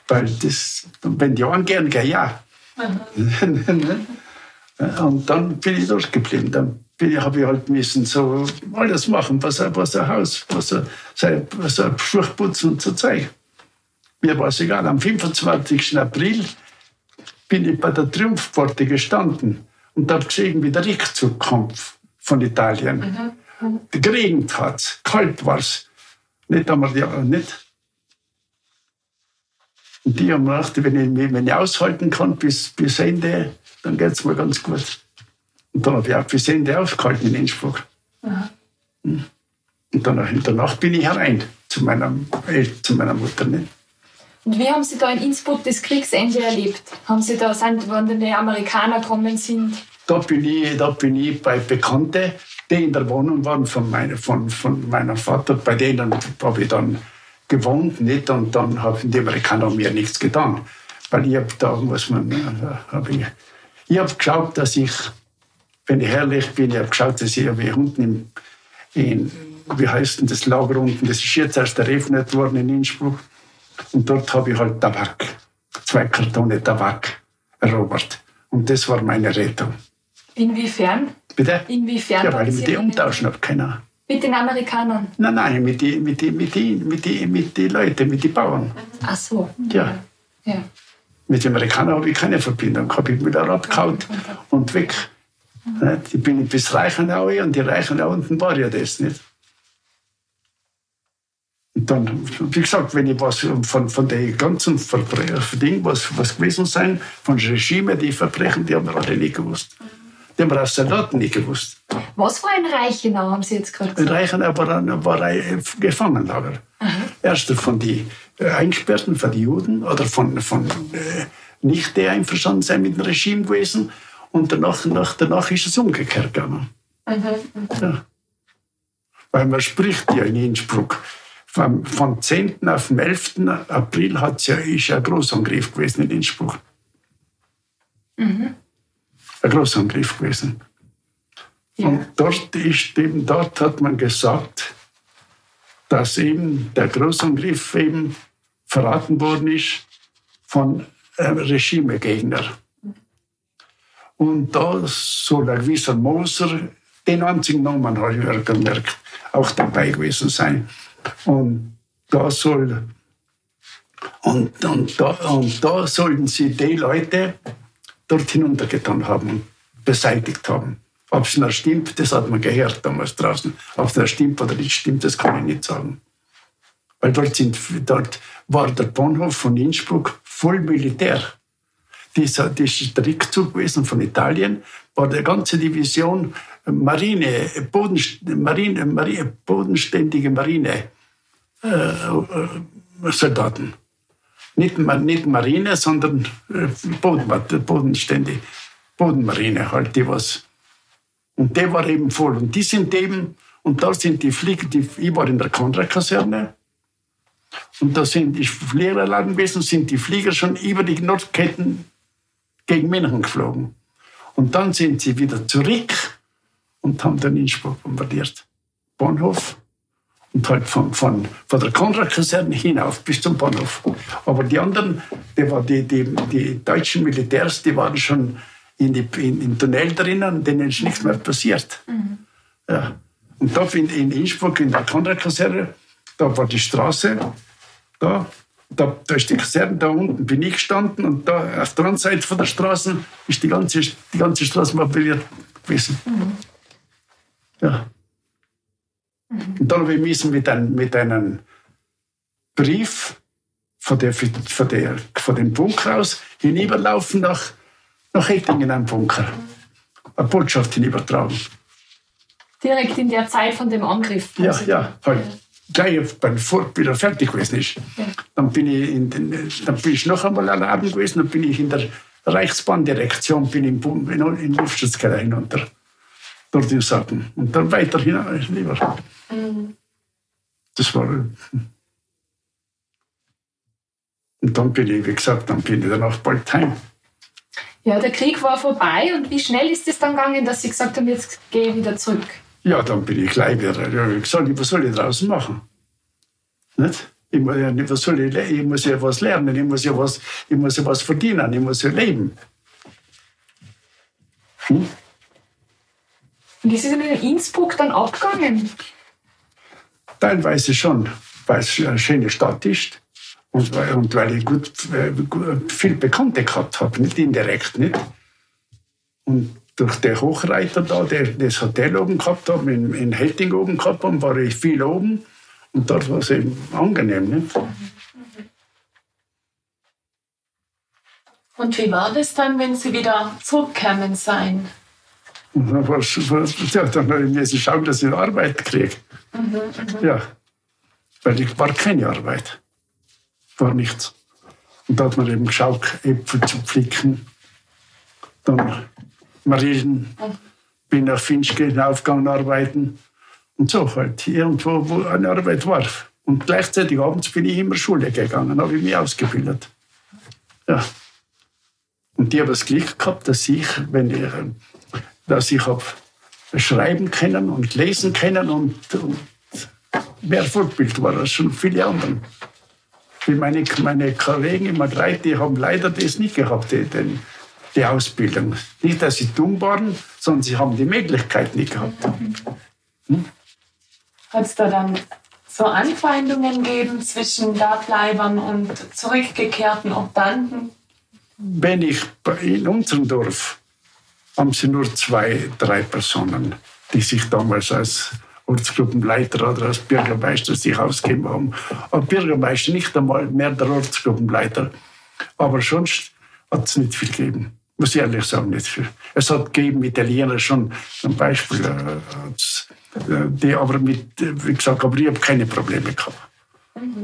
Weil das, wenn die angehen, geh ja. Und dann bin ich durchgeblieben. Dann habe ich halt müssen so alles machen, was ein, was ein Haus, was ein, was ein Schuh putzen und so Zeug. Mir war es egal. Am 25. April bin ich bei der Triumphpforte gestanden und habe gesehen, wie der Rückzug kommt von Italien. Geregnet hat kalt war es. Nicht einmal die, nicht. Und die haben gedacht, wenn ich, wenn ich aushalten kann bis, bis Ende, dann geht es mir ganz gut. Und dann habe ich auch bis Ende aufgehalten in Innsbruck. Hm. Und dann, danach bin ich herein zu meiner, El- zu meiner Mutter. Nicht? Und wie haben Sie da in Innsbruck das Kriegsende erlebt? Haben Sie da, sind, wann die Amerikaner gekommen sind? Da bin ich, da bin ich bei Bekannten, die in der Wohnung waren von, meine, von, von meinem Vater. Bei denen habe ich dann gewohnt, nicht? Und dann haben die Amerikaner mir nichts getan. Weil ich hab, da muss man, äh, hab ich, ich habe geschaut, dass ich, wenn ich herrlich bin, ich habe geschaut, dass ich, ich unten im, in, wie heißt denn das Lager unten, das ist jetzt erst eröffnet worden in Innsbruck. Und dort habe ich halt Tabak, zwei Kartone Tabak erobert. Und das war meine Rettung. Inwiefern? Bitte? Inwiefern? Ja, weil ich mit die umtauschen habe, keiner. Mit den Amerikanern? Nein, nein, mit die, mit die, mit die, mit die, mit die Leuten, mit den Bauern. Ach so. Ja. Ja. Mit den Amerikanern habe ich keine Verbindung. Habe ich wieder abgehauen und weg. Ne, Ich bin bis Reichenau und die Reichenau unten war ja das nicht. Und dann, wie gesagt, wenn ich was von, von den ganzen Verbrechen, was, was gewesen sein, von Regime, die Verbrechen, die haben wir alle nicht gewusst. Die haben wir aus Soldaten nicht gewusst. Was war ein Reichenau, haben Sie jetzt gerade gesagt? Reichenau war ein, war ein Gefangenenlager. Erster von den äh, Eingesperrten, von den Juden oder von, von äh, nicht die einverstanden sein mit dem Regime gewesen. Und danach, nach, danach ist es umgekehrt gegangen. Mhm. Ja. Weil man spricht ja in Innsbruck. Vom, vom 10. auf den 11. April hat's ja, ist ja ein Großangriff gewesen in Innsbruck. Mhm. Ein Großangriff gewesen. Ja. Und dort, ist eben, dort hat man gesagt, dass eben der Großangriff eben verraten worden ist von Regimegegner. Und da soll ein gewisser Moser, den einzigen Namen habe ich gemerkt, auch dabei gewesen sein. Und da soll und, und, da, und da sollten sie die Leute dort hinuntergetan haben und beseitigt haben. Ob es noch stimmt, das hat man gehört damals draußen. Ob es noch stimmt oder nicht stimmt, das kann ich nicht sagen. Weil dort, sind, dort war der Bahnhof von Innsbruck voll Militär. Das ist der Rückzug gewesen von Italien, war die ganze Division Marine, Boden, Marine, Marine bodenständige Marine äh, äh, Soldaten. Nicht, nicht Marine, sondern äh, Boden, bodenständig. Bodenmarine halt, die was. Und der war eben voll. Und die sind eben, und da sind die Flieger, die, ich war in der Konrad-Kaserne, und da sind die Lehrerladen gewesen, sind die Flieger schon über die Nordketten gegen München geflogen. Und dann sind sie wieder zurück und haben dann Innsbruck bombardiert. Bahnhof und halt von, von, von der Konrad-Kaserne hinauf bis zum Bahnhof. Aber die anderen, die, war die, die, die deutschen Militärs, die waren schon in, die, in, im Tunnel drinnen, denen ist nichts mehr passiert. Mhm. Ja. Und da in, in Innsbruck, in der Konrad-Kaserne, da war die Straße, da, da, da ist die Kaserne, da unten bin ich gestanden und da auf der anderen Seite von der Straße ist die ganze, die ganze Straße mobiliert gewesen. Mhm. Ja. Und dann habe ich müssen mit, ein, mit einem Brief von, der, von, der, von dem Bunker aus hinüberlaufen nach, nach Hettingen, einem Bunker. Eine Botschaft hinübertragen. Direkt in der Zeit von dem Angriff? Ja, ja, halt. Gleich beim wieder fertig gewesen ist. Ja. Dann, bin ich in den, dann bin ich noch einmal allein gewesen, dann bin ich in der Reichsbahndirektion, bin im, in, in Luftschutzkeller hinunter dort in Sachen. Und dann weiter hinaus lieber. Mhm. Das war. Und dann bin ich, wie gesagt, dann bin ich danach bald heim. Ja, der Krieg war vorbei und wie schnell ist es dann gegangen, dass Sie gesagt haben, jetzt gehe ich wieder zurück? Ja, dann bin ich gleich wieder. Ja, ich gesagt, was soll ich draußen machen? Nicht? Ich muss, ja, was soll ich, ich muss ja was lernen, ich muss ja was, ich muss ja was verdienen, ich muss ja leben. Hm? Und ist es in Innsbruck dann abgegangen? Teilweise schon, weil es eine schöne Stadt ist und weil, und weil ich gut, äh, viel Bekannte gehabt habe, nicht indirekt, nicht. Und durch den Hochreiter da, der das Hotel oben gehabt hat, in, in Hetting oben gehabt haben, war ich viel oben und dort war es eben angenehm. Nicht? Und wie war das dann, wenn Sie wieder zurückkamen sein? Und dann, war, ja, dann habe ich müssen schauen, dass ich Arbeit kriege. Mhm, mhm, ja, weil ich war keine Arbeit. War nichts. Und da hat man eben geschaut, Äpfel zu pflücken. Dann Marien, mhm. bin nach Finchke hinaufgegangen arbeiten. Und so halt, irgendwo, wo eine Arbeit war. Und gleichzeitig abends bin ich immer Schule gegangen, habe ich mich ausgebildet. Ja. Und die haben das Glück gehabt, dass ich, wenn ich dass ich habe schreiben können und lesen können und, und mehr Vorbild war als schon viele andere. Wie meine, meine Kollegen im Agreit, die haben leider das nicht gehabt, die, die, die Ausbildung. Nicht, dass sie dumm waren, sondern sie haben die Möglichkeit nicht gehabt. Hm? Hat es da dann so Anfeindungen gegeben zwischen Dableibern und zurückgekehrten Obdanten? Wenn ich in unserem Dorf haben sie nur zwei, drei Personen, die sich damals als Ortsgruppenleiter oder als Bürgermeister sich ausgegeben haben. Aber Bürgermeister nicht einmal mehr der Ortsgruppenleiter. Aber sonst hat es nicht viel gegeben. Muss ich ehrlich sagen, nicht viel. Es hat gegeben Italiener schon zum Beispiel, äh, äh, die aber mit, wie gesagt, aber ich habe keine Probleme gehabt.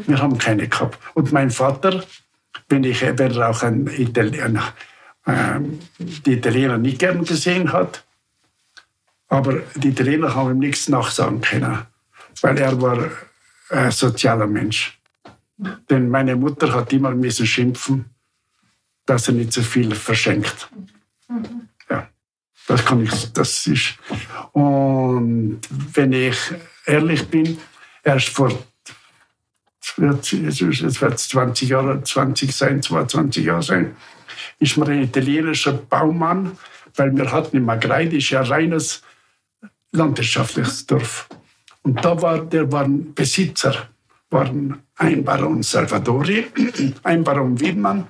Wir haben keine gehabt. Und mein Vater, wenn ich, wenn er auch ein Italiener, die Italiener nicht gern gesehen hat. Aber die Italiener haben ihm nichts nachsagen können, weil er war ein sozialer Mensch. Denn meine Mutter hat immer müssen schimpfen, dass er nicht so viel verschenkt. Ja, das kann ich, das ist. Und wenn ich ehrlich bin, erst vor jetzt wird es 20 Jahre, 20 sein, 22 Jahre sein, ist mir ein italienischer Baumann, weil wir hatten in Magreide, ist ja ein reines landwirtschaftliches Dorf. Und da war, der waren Besitzer, waren ein Baron Salvadori, ein Baron Wiedmann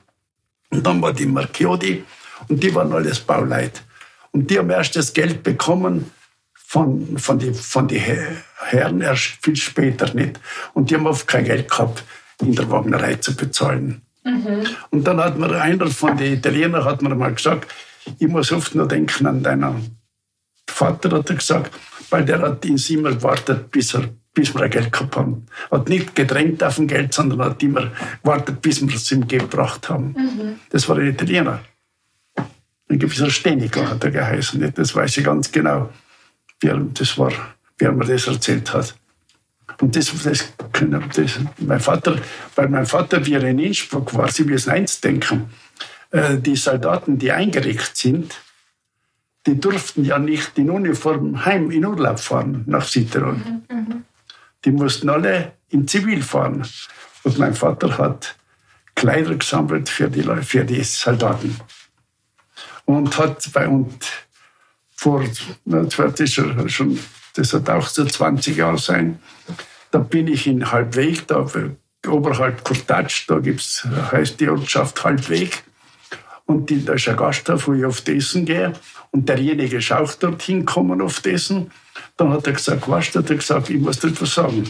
und dann war die Marchiodi und die waren alles Bauleit. Und die haben erst das Geld bekommen von, von den von die Herren, erst viel später nicht. Und die haben oft kein Geld gehabt, in der Wagnerei zu bezahlen. Mhm. Und dann hat mir einer von den Italienern hat mir mal gesagt, ich muss oft nur denken an deinen Vater, hat er gesagt, weil der hat ins immer gewartet, bis, er, bis wir ein Geld gehabt haben. Hat nicht gedrängt auf ein Geld, sondern hat immer gewartet, bis wir es ihm gebracht haben. Mhm. Das war ein Italiener. Ein gewisser Steniker hat er geheißen. Das weiß ich ganz genau. Wie er, das war, wie er mir das erzählt hat. Und das, das, das, mein Vater, weil mein Vater, wie er in Innsbruck war, Sie müssen eins denken, äh, die Soldaten, die eingeregt sind, die durften ja nicht in Uniform heim in Urlaub fahren nach Südtirol. Mhm, mhm. Die mussten alle in Zivil fahren. Und mein Vater hat Kleider gesammelt für die, für die Soldaten. Und hat bei uns vor, das wird schon, das hat auch so 20 Jahre sein, da bin ich in Halbweg, da oberhalb Kurtatsch, da gibt's, heißt die Ortschaft Halbweg. Und da ist ein Gasthof, wo ich oft essen gehe. Und derjenige ist auch dorthin gekommen oft essen. Dann hat er gesagt, weißt du, hat er gesagt, ich muss dir etwas sagen.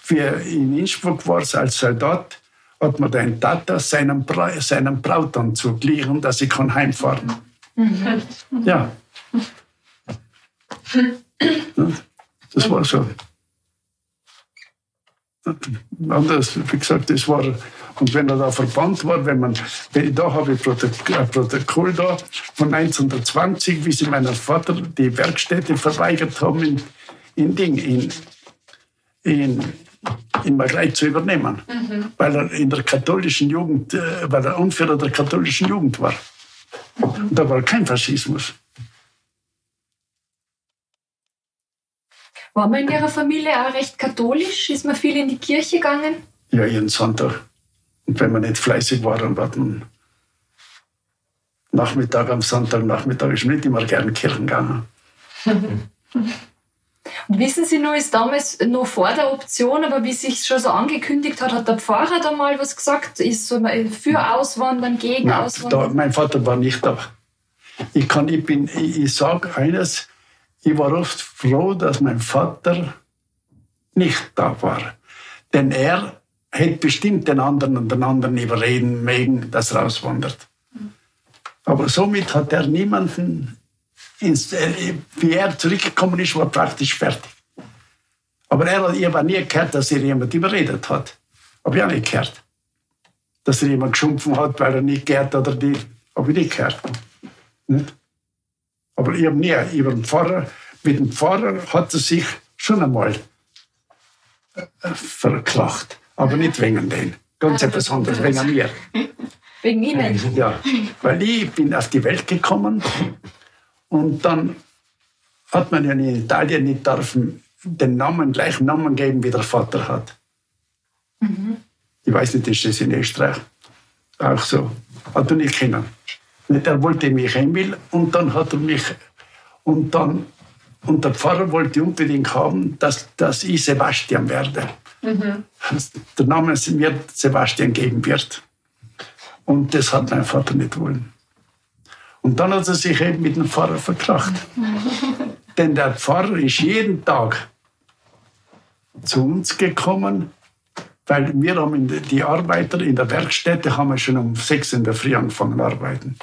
Für in Innsbruck war es als Soldat, hat mir dein Tata seinen, Bra seinen Brautanzug liegen, dass ich kann heimfahren mhm. Ja. Das war so. Anders, wie gesagt, das war, und wenn er da verbannt war, wenn man, da habe ich ein Protokoll da von 1920, wie sie meinem Vater die Werkstätte verweigert haben, in, in Ding, in, in, in Magleit zu übernehmen, mhm. weil er in der katholischen Jugend, äh, weil er Anführer der katholischen Jugend war. Und da war kein Faschismus. War man in Ihrer Familie auch recht katholisch? Ist man viel in die Kirche gegangen? Ja, jeden Sonntag. Und wenn man nicht fleißig war, dann war man Nachmittag am Sonntagnachmittag ist man nicht immer gerne in Kirchen gegangen. Und wissen Sie nur, ist damals noch vor der Option, aber wie sich schon so angekündigt hat, hat der Pfarrer da mal was gesagt? Ist so für Auswandern, gegen Nein, Auswandern? Da, mein Vater war nicht da. Ich, kann, ich, ich, ich sage eines, ich war oft froh, dass mein Vater nicht da war. Denn er hätte bestimmt den anderen und den anderen überreden mögen, dass er auswandert. Aber somit hat er niemanden, ins, äh, wie er zurückgekommen ist, war praktisch fertig. Aber er hat, ich habe nie gehört, dass er jemand überredet hat. Habe ich auch nicht gehört. Dass er jemand geschumpfen hat, weil er nicht gehört oder die, habe ich nicht gehört. Nicht? Aber ich habe nie über den Pfarrer, mit dem Pfarrer hat er sich schon einmal äh, verklagt. Aber nicht wegen den. Ganz ah, etwas anderes, wegen mir. Wegen Ihnen? Ja, weil ich bin auf die Welt gekommen und dann hat man ja in Italien nicht dürfen den Namen, gleichen Namen geben, wie der Vater hat. Mhm. Ich weiß nicht, ist das in Österreich auch so. Hat er nicht kennen. Er wollte mich Emil und dann hat er mich und dann und der Pfarrer wollte unbedingt haben, dass, dass ich Sebastian werde. Mhm. Der Name mir Sebastian geben wird. Und das hat mein Vater nicht wollen. Und dann hat er sich eben mit dem Pfarrer verkracht. Denn der Pfarrer ist jeden Tag zu uns gekommen, weil wir haben die Arbeiter in der Werkstätte haben wir schon um sechs in der Früh angefangen zu arbeiten.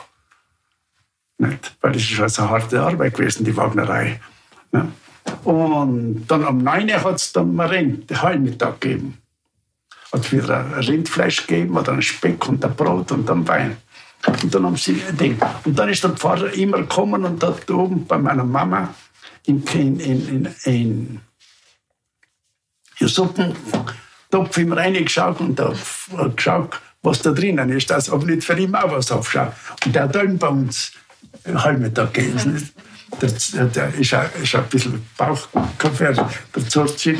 Nicht? Weil es ist also harte Arbeit gewesen, die Wagnerei. Ja. Und dann am 9. hat es dann Rind, Heilmittag gegeben. Hat wieder ein Rindfleisch gegeben oder ein Speck und ein Brot und dann Wein. Und dann haben sie Ding. Und dann ist der Pfarrer immer gekommen und hat oben bei meiner Mama in, in, in, in, in Suppentopf immer reingeschaut und hat geschaut, was da drinnen ist, dass aber nicht für ihn auch was aufschaut. Und der hat dann bei uns Halbmittag gegessen. Der, der ist, ein, ist ein bisschen Bauchkaffee, der Zorzi.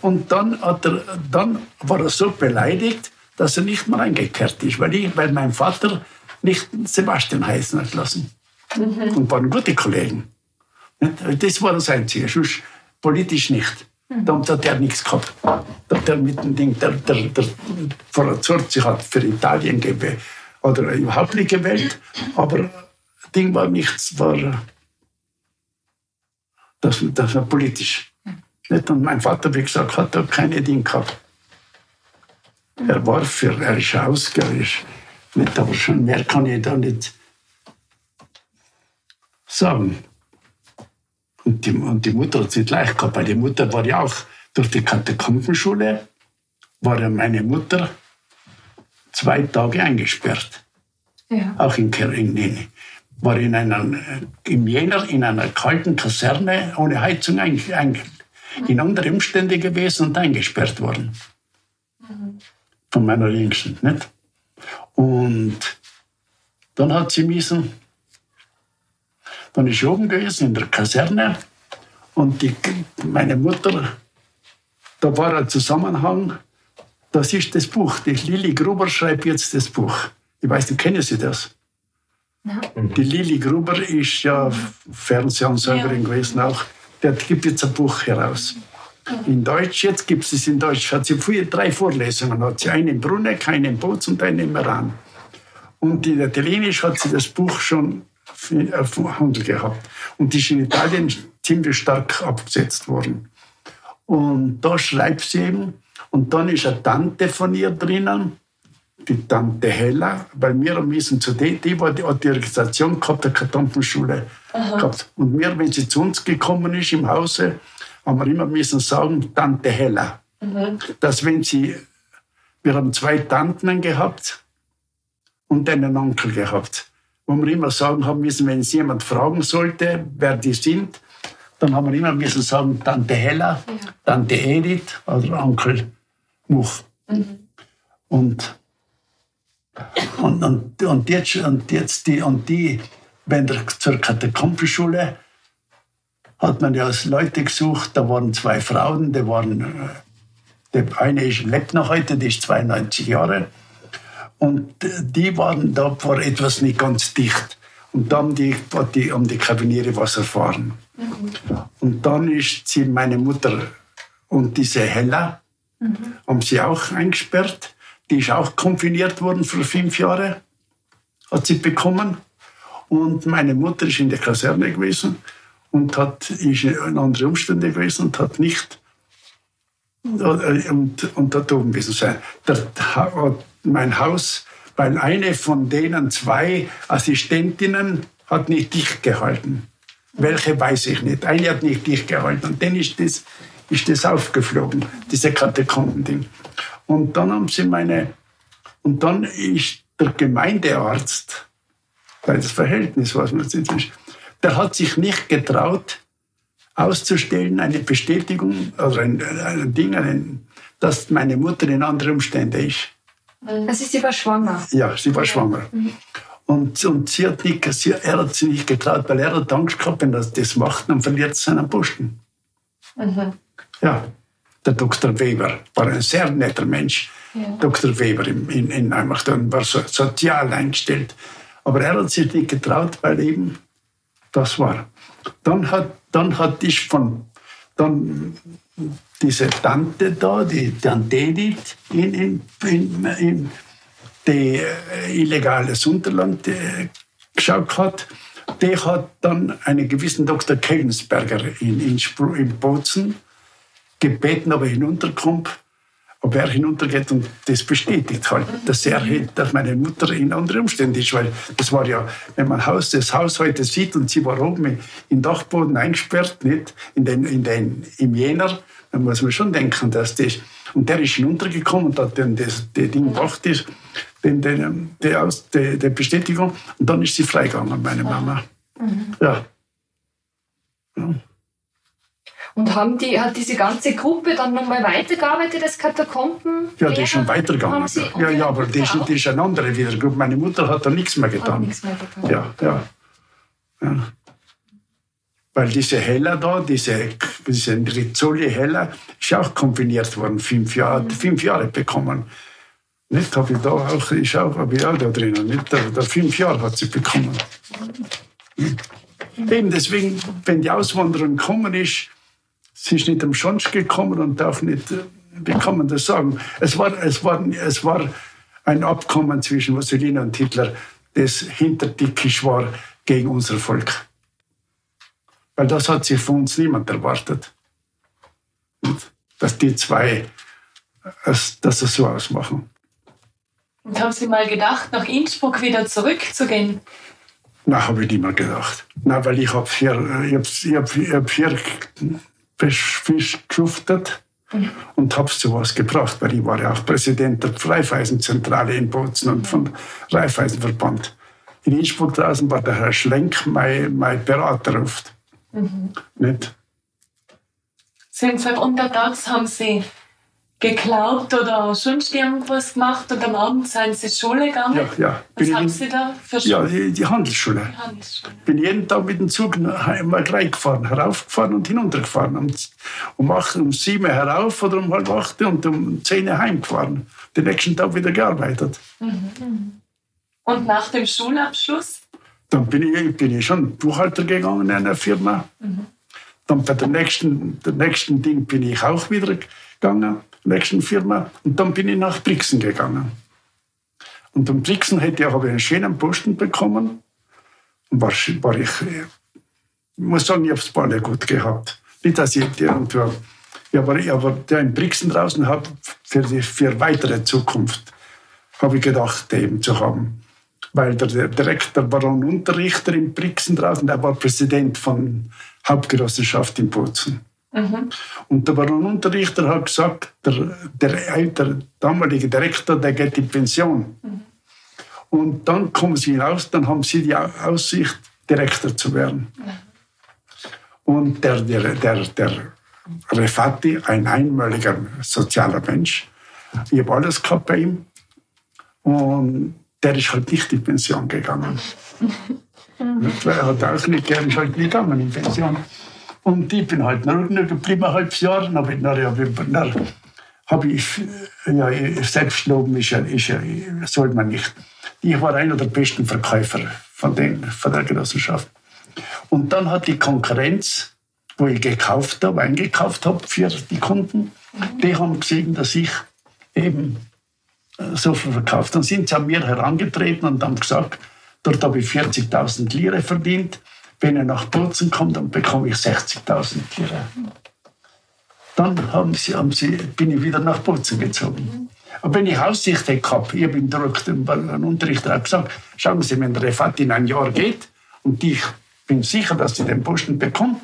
Und dann, hat er, dann war er so beleidigt, dass er nicht mehr eingekehrt ist, weil, ich, weil mein Vater nicht Sebastian heißen hat lassen. Mhm. Und waren gute Kollegen. Das war das Einzige, sonst politisch nicht. Mhm. Da hat er nichts gehabt. Da der mit dem Ding, der, der, der Frau Zorzi hat für Italien gewählt, oder überhaupt nicht gewählt, aber Ding war nichts, war das, das war politisch. Nicht? Und mein Vater, wie gesagt, hat da keine Ding gehabt. Er war für, er ist ausgerichtet. Nicht, aber schon mehr kann ich da nicht sagen. Und die, und die Mutter hat es nicht leicht gehabt, weil die Mutter war ja auch durch die Katakombenschule, war ja meine Mutter zwei Tage eingesperrt. Ja. Auch in, in, war in einer, im Jänner in einer kalten Kaserne ohne Heizung ein, ein, in anderen Umständen gewesen und eingesperrt worden. Von meiner Jüngsten. Nicht? Und dann hat sie müssen, dann ist sie oben gewesen in der Kaserne und die, meine Mutter, da war ein Zusammenhang, das ist das Buch. Die Lili Gruber schreibt jetzt das Buch. Ich weiß nicht, kennen Sie das? Die Lili Gruber ist ja Fernsehansagerin ja. gewesen auch. Der gibt jetzt ein Buch heraus. In Deutsch, jetzt gibt es es in Deutsch, hat sie früher drei Vorlesungen, hat sie eine in Bruneck, eine in Boz und eine in Meran. Und in Italienisch hat sie das Buch schon auf Handel gehabt. Und die ist in Italien ziemlich stark abgesetzt worden. Und da schreibt sie eben, und dann ist eine Tante von ihr drinnen, die Tante Hella, weil wir müssen zu der, die war die, die Organisation gehabt, der Kartonschule gehabt. Und wir, wenn sie zu uns gekommen ist im Hause, haben wir immer müssen sagen, Tante Hella. Mhm. Dass wenn sie, wir haben zwei Tanten gehabt und einen Onkel gehabt. Wo wir immer sagen haben müssen, wenn es jemand fragen sollte, wer die sind, dann haben wir immer müssen sagen, Tante Hella, ja. Tante Edith oder Onkel Much. Mhm. Und, und, und, und, jetzt, und jetzt die, und die, wenn der zur Katakombenschule hat man ja Leute gesucht, da waren zwei Frauen, die waren, äh, die eine ist, lebt noch heute, die ist 92 Jahre. Und die waren, da war etwas nicht ganz dicht. Und dann haben die, die, um die Kabiniere was erfahren. Mhm. Und dann ist sie, meine Mutter und diese Hella, mhm. haben sie auch eingesperrt. Die ist auch konfiniert worden für fünf Jahre, hat sie bekommen. Und meine Mutter ist in der Kaserne gewesen und hat, ist in andere Umstände gewesen und hat nicht äh, und, und dort oben gewesen sein. Mein Haus, weil eine von denen zwei Assistentinnen hat nicht dicht gehalten. Welche weiß ich nicht. Eine hat nicht dicht gehalten und dann ist das, ist das aufgeflogen, diese Katakomben-Ding. Und dann haben sie meine, und dann ist der Gemeindearzt, weil das Verhältnis, was man sieht, ist, der hat sich nicht getraut, auszustellen, eine Bestätigung, also ein, ein Ding, ein, dass meine Mutter in anderen Umständen ist. Also sie war schwanger? Ja, sie war schwanger. Mhm. Und, und sie hat nicht, sie, er hat sich nicht getraut, weil er hat Angst gehabt, wenn er das macht, dann verliert er seinen Posten. Mhm. Ja, der Dr. Weber war ein sehr netter Mensch. Ja. Dr. Weber in, in, in Einmacht, war so, sozial eingestellt. Aber er hat sich nicht getraut, weil eben das war. Dann hat, dann hat ich von, dann diese Tante da, die Tante Edith, in, in, in, in die äh, illegales Unterland äh, geschaut hat, die hat dann einen gewissen Dr. Kegensberger in, in, in Bozen gebeten, ob er hinunterkommt ob er hinuntergeht und das bestätigt halt, dass er dass meine Mutter in anderen Umständen ist, weil das war ja, wenn man Haus, das Haus heute sieht und sie war oben den Dachboden eingesperrt, nicht in den, in den, im Jänner, dann muss man schon denken, dass das und der ist hinuntergekommen und hat dann das, das Ding gemacht, ist, den, den, die, aus, die, die Bestätigung und dann ist sie freigegangen, meine Mama. Mhm. Ja. ja. Und haben die, hat diese ganze Gruppe dann nochmal weitergearbeitet, das Katakomben? Ja, die ist schon weitergegangen. Sie, ja, ja, aber die ist, die ist eine andere wieder. Meine Mutter hat da nichts mehr getan. Nichts mehr getan. Ja, ja, ja. Weil diese Heller da, diese, diese Rizzoli Heller, ist auch kombiniert worden, fünf Jahre, mhm. fünf Jahre bekommen. Nicht, habe ich da auch, ist auch, habe ich auch da drinnen. Nicht, da, da fünf Jahre hat sie bekommen. Mhm. Eben deswegen, wenn die Auswanderung gekommen ist, Sie ist nicht am Schonsch gekommen und darf nicht, äh, wie kann man das sagen? Es war, es war, es war ein Abkommen zwischen Mussolini und Hitler, das hinterdickisch war gegen unser Volk. Weil das hat sich von uns niemand erwartet. Dass die zwei dass das so ausmachen. Und haben Sie mal gedacht, nach Innsbruck wieder zurückzugehen? Na, habe ich nicht mehr gedacht. Na, weil ich habe hier, ich hab, ich hab, ich hab hier Fisch geschuftet mhm. und habe zu was gebracht, weil ich war ja auch Präsident der Raiffeisenzentrale in Bozen und vom Raiffeisenverband. In Innsbruck draußen war der Herr Schlenk mein, mein Berater oft. Mhm. Nicht? Sie haben gesagt, untertags haben Sie geklaut oder sonst irgendwas gemacht und am Abend sind Sie zur Schule gegangen? Ja, ja. Was Bin haben Sie da für Schule? Ja, die, die Handelsschule. Die Handelsschule. Bin jeden Tag mit dem Zug einmal reingefahren, heraufgefahren und hinuntergefahren. Um, um, acht, um sieben herauf oder um halb acht und um zehn heimgefahren. Den nächsten Tag wieder gearbeitet. Mhm. Und nach dem Schulabschluss? Dann bin ich, bin ich schon Buchhalter gegangen in einer Firma. Mhm. Dann bei der nächsten, der nächsten Ding bin ich auch wieder gegangen nächsten Firma. Und dann bin ich nach Brixen gegangen. Und in Brixen hätte ich, habe ich einen schönen Posten bekommen. Und war, war ich, ich muss sagen, ich habe es Balle gut gehabt. Nicht, dass ich irgendwo, ja, aber, aber der in Brixen draußen habe, für die für weitere Zukunft, habe ich gedacht, eben zu haben. Weil der, der Direktor war ein Unterrichter in Brixen draußen, der war Präsident von Hauptgenossenschaft in Bozen. Mhm. Und der Baronunterrichter hat gesagt, der, der, der, damalige Direktor, der geht in Pension. Mhm. Und dann kommen sie hinaus, dann haben sie die Aussicht, Direktor zu werden. Mhm. Und der, der, der, der Refati, ein einmaliger sozialer Mensch, ich habe alles gehabt bei ihm. Und der ist halt nicht in Pension gegangen. Mhm. Er hat auch nicht, der ist halt nicht gegangen in Pension. Und ich bin halt noch geblieben, ein halbes Jahr. Dann habe ich, dann, habe ich ja, Selbstloben ist ja, ist ja, sollte man nicht. Ich war einer der besten Verkäufer von, den, von der Genossenschaft. Und dann hat die Konkurrenz, wo ich gekauft habe, eingekauft habe für die Kunden, die haben gesehen, dass ich eben äh, so viel verkauft. Dann sind sie an mir herangetreten und haben gesagt, dort habe ich 40.000 Lire verdient wenn er nach Bozen kommt, dann bekomme ich 60.000 Lira. Dann haben sie, haben sie, bin ich wieder nach Bozen gezogen. Aber wenn ich Aussicht gehabt, ich habe im Unterricht gesagt, schauen Sie, wenn der Refat in ein Jahr geht und ich bin sicher, dass ich den Posten bekomme,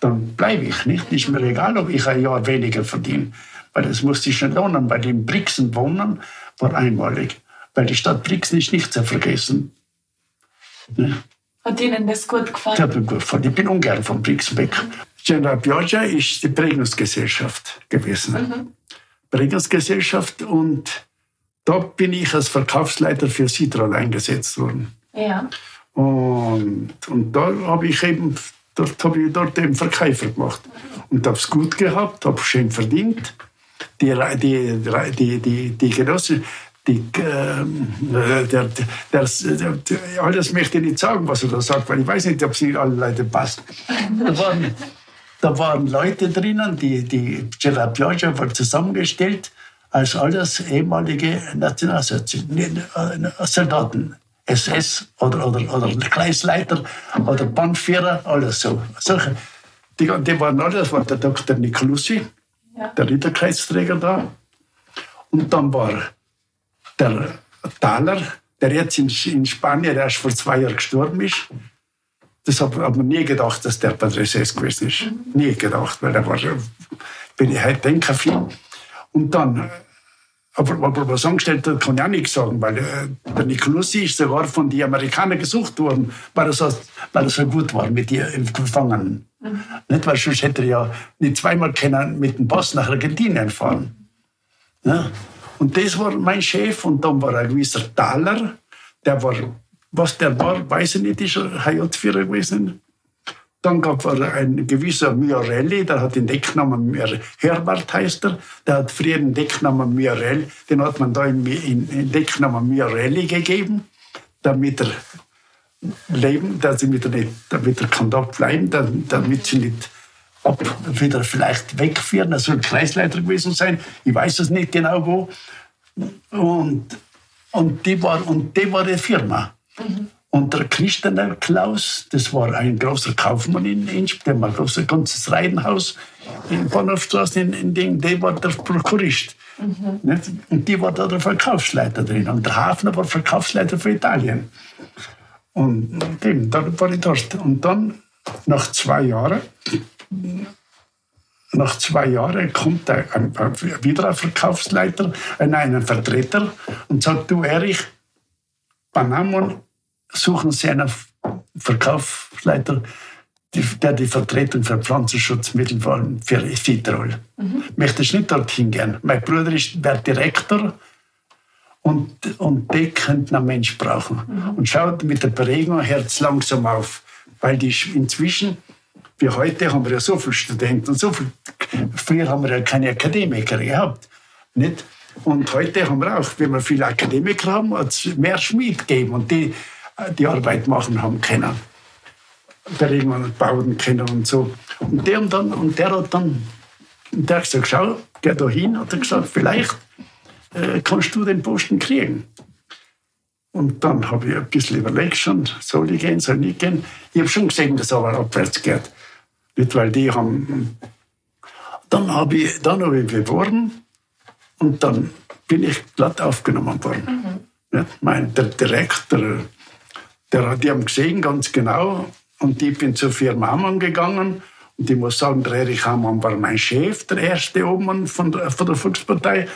dann bleibe ich nicht. Ist mir egal, ob ich ein Jahr weniger verdiene. Weil das muss sich schon lohnen, weil in Brixen wohnen war einmalig. Weil die Stadt Brixen ist nicht zu vergessen. Hat Ihnen das gut gefallen? Das hat mir gut gefallen. Ich bin ungern von Brixenbeck. General Pioggia ist die Prägungsgesellschaft gewesen. Mhm. Prägungsgesellschaft und da bin ich als Verkaufsleiter für Citroën eingesetzt worden. Ja. Und, und da habe ich eben dort habe ich dort den Verkäufer gemacht und habe es gut gehabt, habe schön verdient. Die, die, die, die, die Genossen, die, äh, der, der, der, alles möchte ich nicht sagen, was er da sagt, weil ich weiß nicht, ob es nicht alle Leute passt. Da waren, da waren Leute drinnen, die, die Gerard Piaget war zusammengestellt als alles ehemalige Nationalsoldaten. SS oder, oder, oder Kreisleiter oder Bandführer, alles so. Solche. Die, die waren alle, das war der Dr. Nicolussi, ja. der Ritterkreisträger da. Und dann war der Thaler, der jetzt in, in Spanien erst vor zwei Jahren gestorben ist. Das habe hab man nie gedacht, dass der SS gewesen ist. Nie gedacht, weil er war, bin ich heute denke viel. Und dann, aber, aber was angestellt hat, kann ich auch nichts sagen, weil äh, der Nicolussi ist sogar von den Amerikanern gesucht worden, weil er so, weil er so gut war mit den Gefangenen. Mhm. Nicht, weil sonst hätte er ja nicht zweimal können mit dem Pass nach Argentinien fahren. Ja? Und das war mein Chef. Und dann war ein gewisser Thaler, der war, was der war, weiß ich nicht, ist er HJ-Führer gewesen. Dann gab es einen gewisser Miorelli, der hat den Decknamen Herbert heißt er, der hat früher den Decknamen Miorelli, den hat man da in, Decknamen Miorelli gegeben, damit er leben, dass sie nicht, damit er kann da bleiben, damit sie nicht wieder vielleicht wegführen. Er soll Kreisleiter gewesen sein. Ich weiß es nicht genau wo. Und, und, die, war, und die war die Firma. Mhm. Und der Christener Klaus, das war ein großer Kaufmann in Innsbruck, der war ein ganzes Reihenhaus in Bahnhofstraße, in, in Ding, der war der Prokurist. Mhm. Und die war da der Verkaufsleiter drin. Und der Hafner war Verkaufsleiter für Italien. Und dem, da war ich dort. Und dann, nach zwei Jahren, nach zwei Jahren kommt ein, ein, wieder ein Verkaufsleiter, ein, ein Vertreter und sagt, du Erich, Panamon suchen Sie einen Verkaufsleiter, der die Vertretung für Pflanzenschutzmittel für Südtirol. Mhm. Möchtest du nicht dorthin gehen? Mein Bruder ist der Direktor und, und die könnten einen Mensch brauchen. Mhm. Und schaut mit der Beregnung Herz langsam auf, weil die inzwischen wie heute haben wir ja so viele Studenten und so viel. Früher haben wir ja keine Akademiker gehabt. Nicht? Und heute haben wir auch, wenn wir viele Akademiker haben, hat es mehr Schmied gegeben und die die Arbeit machen haben können. Beregen und bauen können und so. Und der, und dann, und der hat dann der hat gesagt, schau, geh da hin, hat er gesagt, vielleicht äh, kannst du den Posten kriegen. Und dann habe ich ein bisschen überlegt schon, soll ich gehen, soll ich nicht gehen. Ich habe schon gesehen, dass es aber abwärts geht. Nicht, weil die haben. Dann habe ich, dann habe ich beworben und dann bin ich glatt aufgenommen worden. Mhm. Ja, mein, der Direktor, der, die haben gesehen ganz genau und ich bin zur Firma Ammann gegangen und ich muss sagen, der Erich Ammann war mein Chef, der erste Obmann von der, von der Volkspartei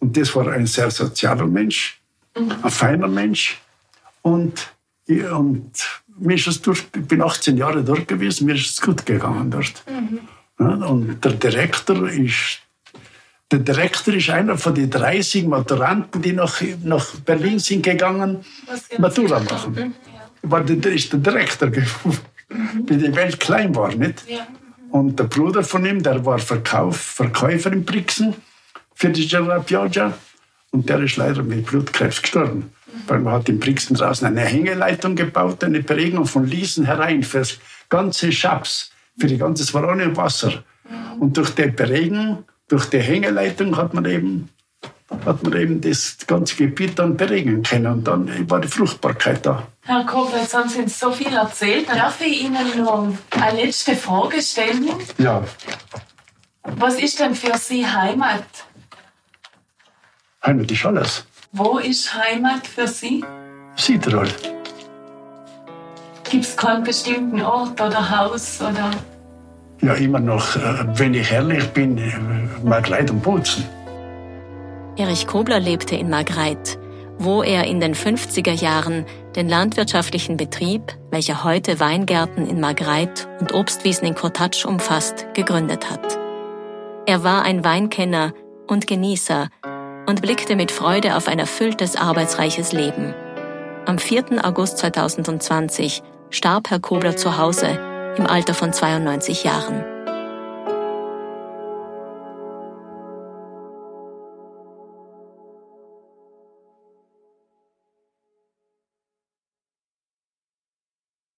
und das war ein sehr sozialer Mensch, mhm. ein feiner Mensch und, und mir ist es durch, ich bin 18 Jahre dort gewesen, mir ist es gut gegangen dort. Mhm. Ja, und der Direktor ist der Direktor ist einer von den 30 Maturanten, die nach, nach Berlin sind gegangen, Matura machen. Mhm. War der, ist der Direktor geworden, mhm. wie die Welt klein war. Nicht? Ja. Und der Bruder von ihm, der war Verkauf, Verkäufer in Brixen für die General Piaggia. Und der ist leider mit Blutkrebs gestorben. Weil man hat in Brixen draußen eine Hängeleitung gebaut, eine Beregnung von Liesen herein für das ganze Schaps, für die ganze, es war ohne Wasser. Und durch die Beregnung, durch die Hängeleitung hat man eben, hat man eben das ganze Gebiet dann beregnen können. Und dann war die Fruchtbarkeit da. Herr Kobler, jetzt haben Sie uns so viel erzählt. Darf ich Ihnen noch eine letzte Frage stellen? Ja. Was ist denn für Sie Heimat? Heimat ist alles. Wo ist Heimat für Sie? Südtirol. Gibt es keinen bestimmten Ort oder Haus oder? Ja, immer noch, äh, wenn ich ehrlich bin, äh, Margreit und Bozen. Erich Kobler lebte in Margreit, wo er in den 50er Jahren den landwirtschaftlichen Betrieb, welcher heute Weingärten in Margreit und Obstwiesen in Kortatsch umfasst, gegründet hat. Er war ein Weinkenner und Genießer und blickte mit Freude auf ein erfülltes, arbeitsreiches Leben. Am 4. August 2020 starb Herr Kobler zu Hause im Alter von 92 Jahren.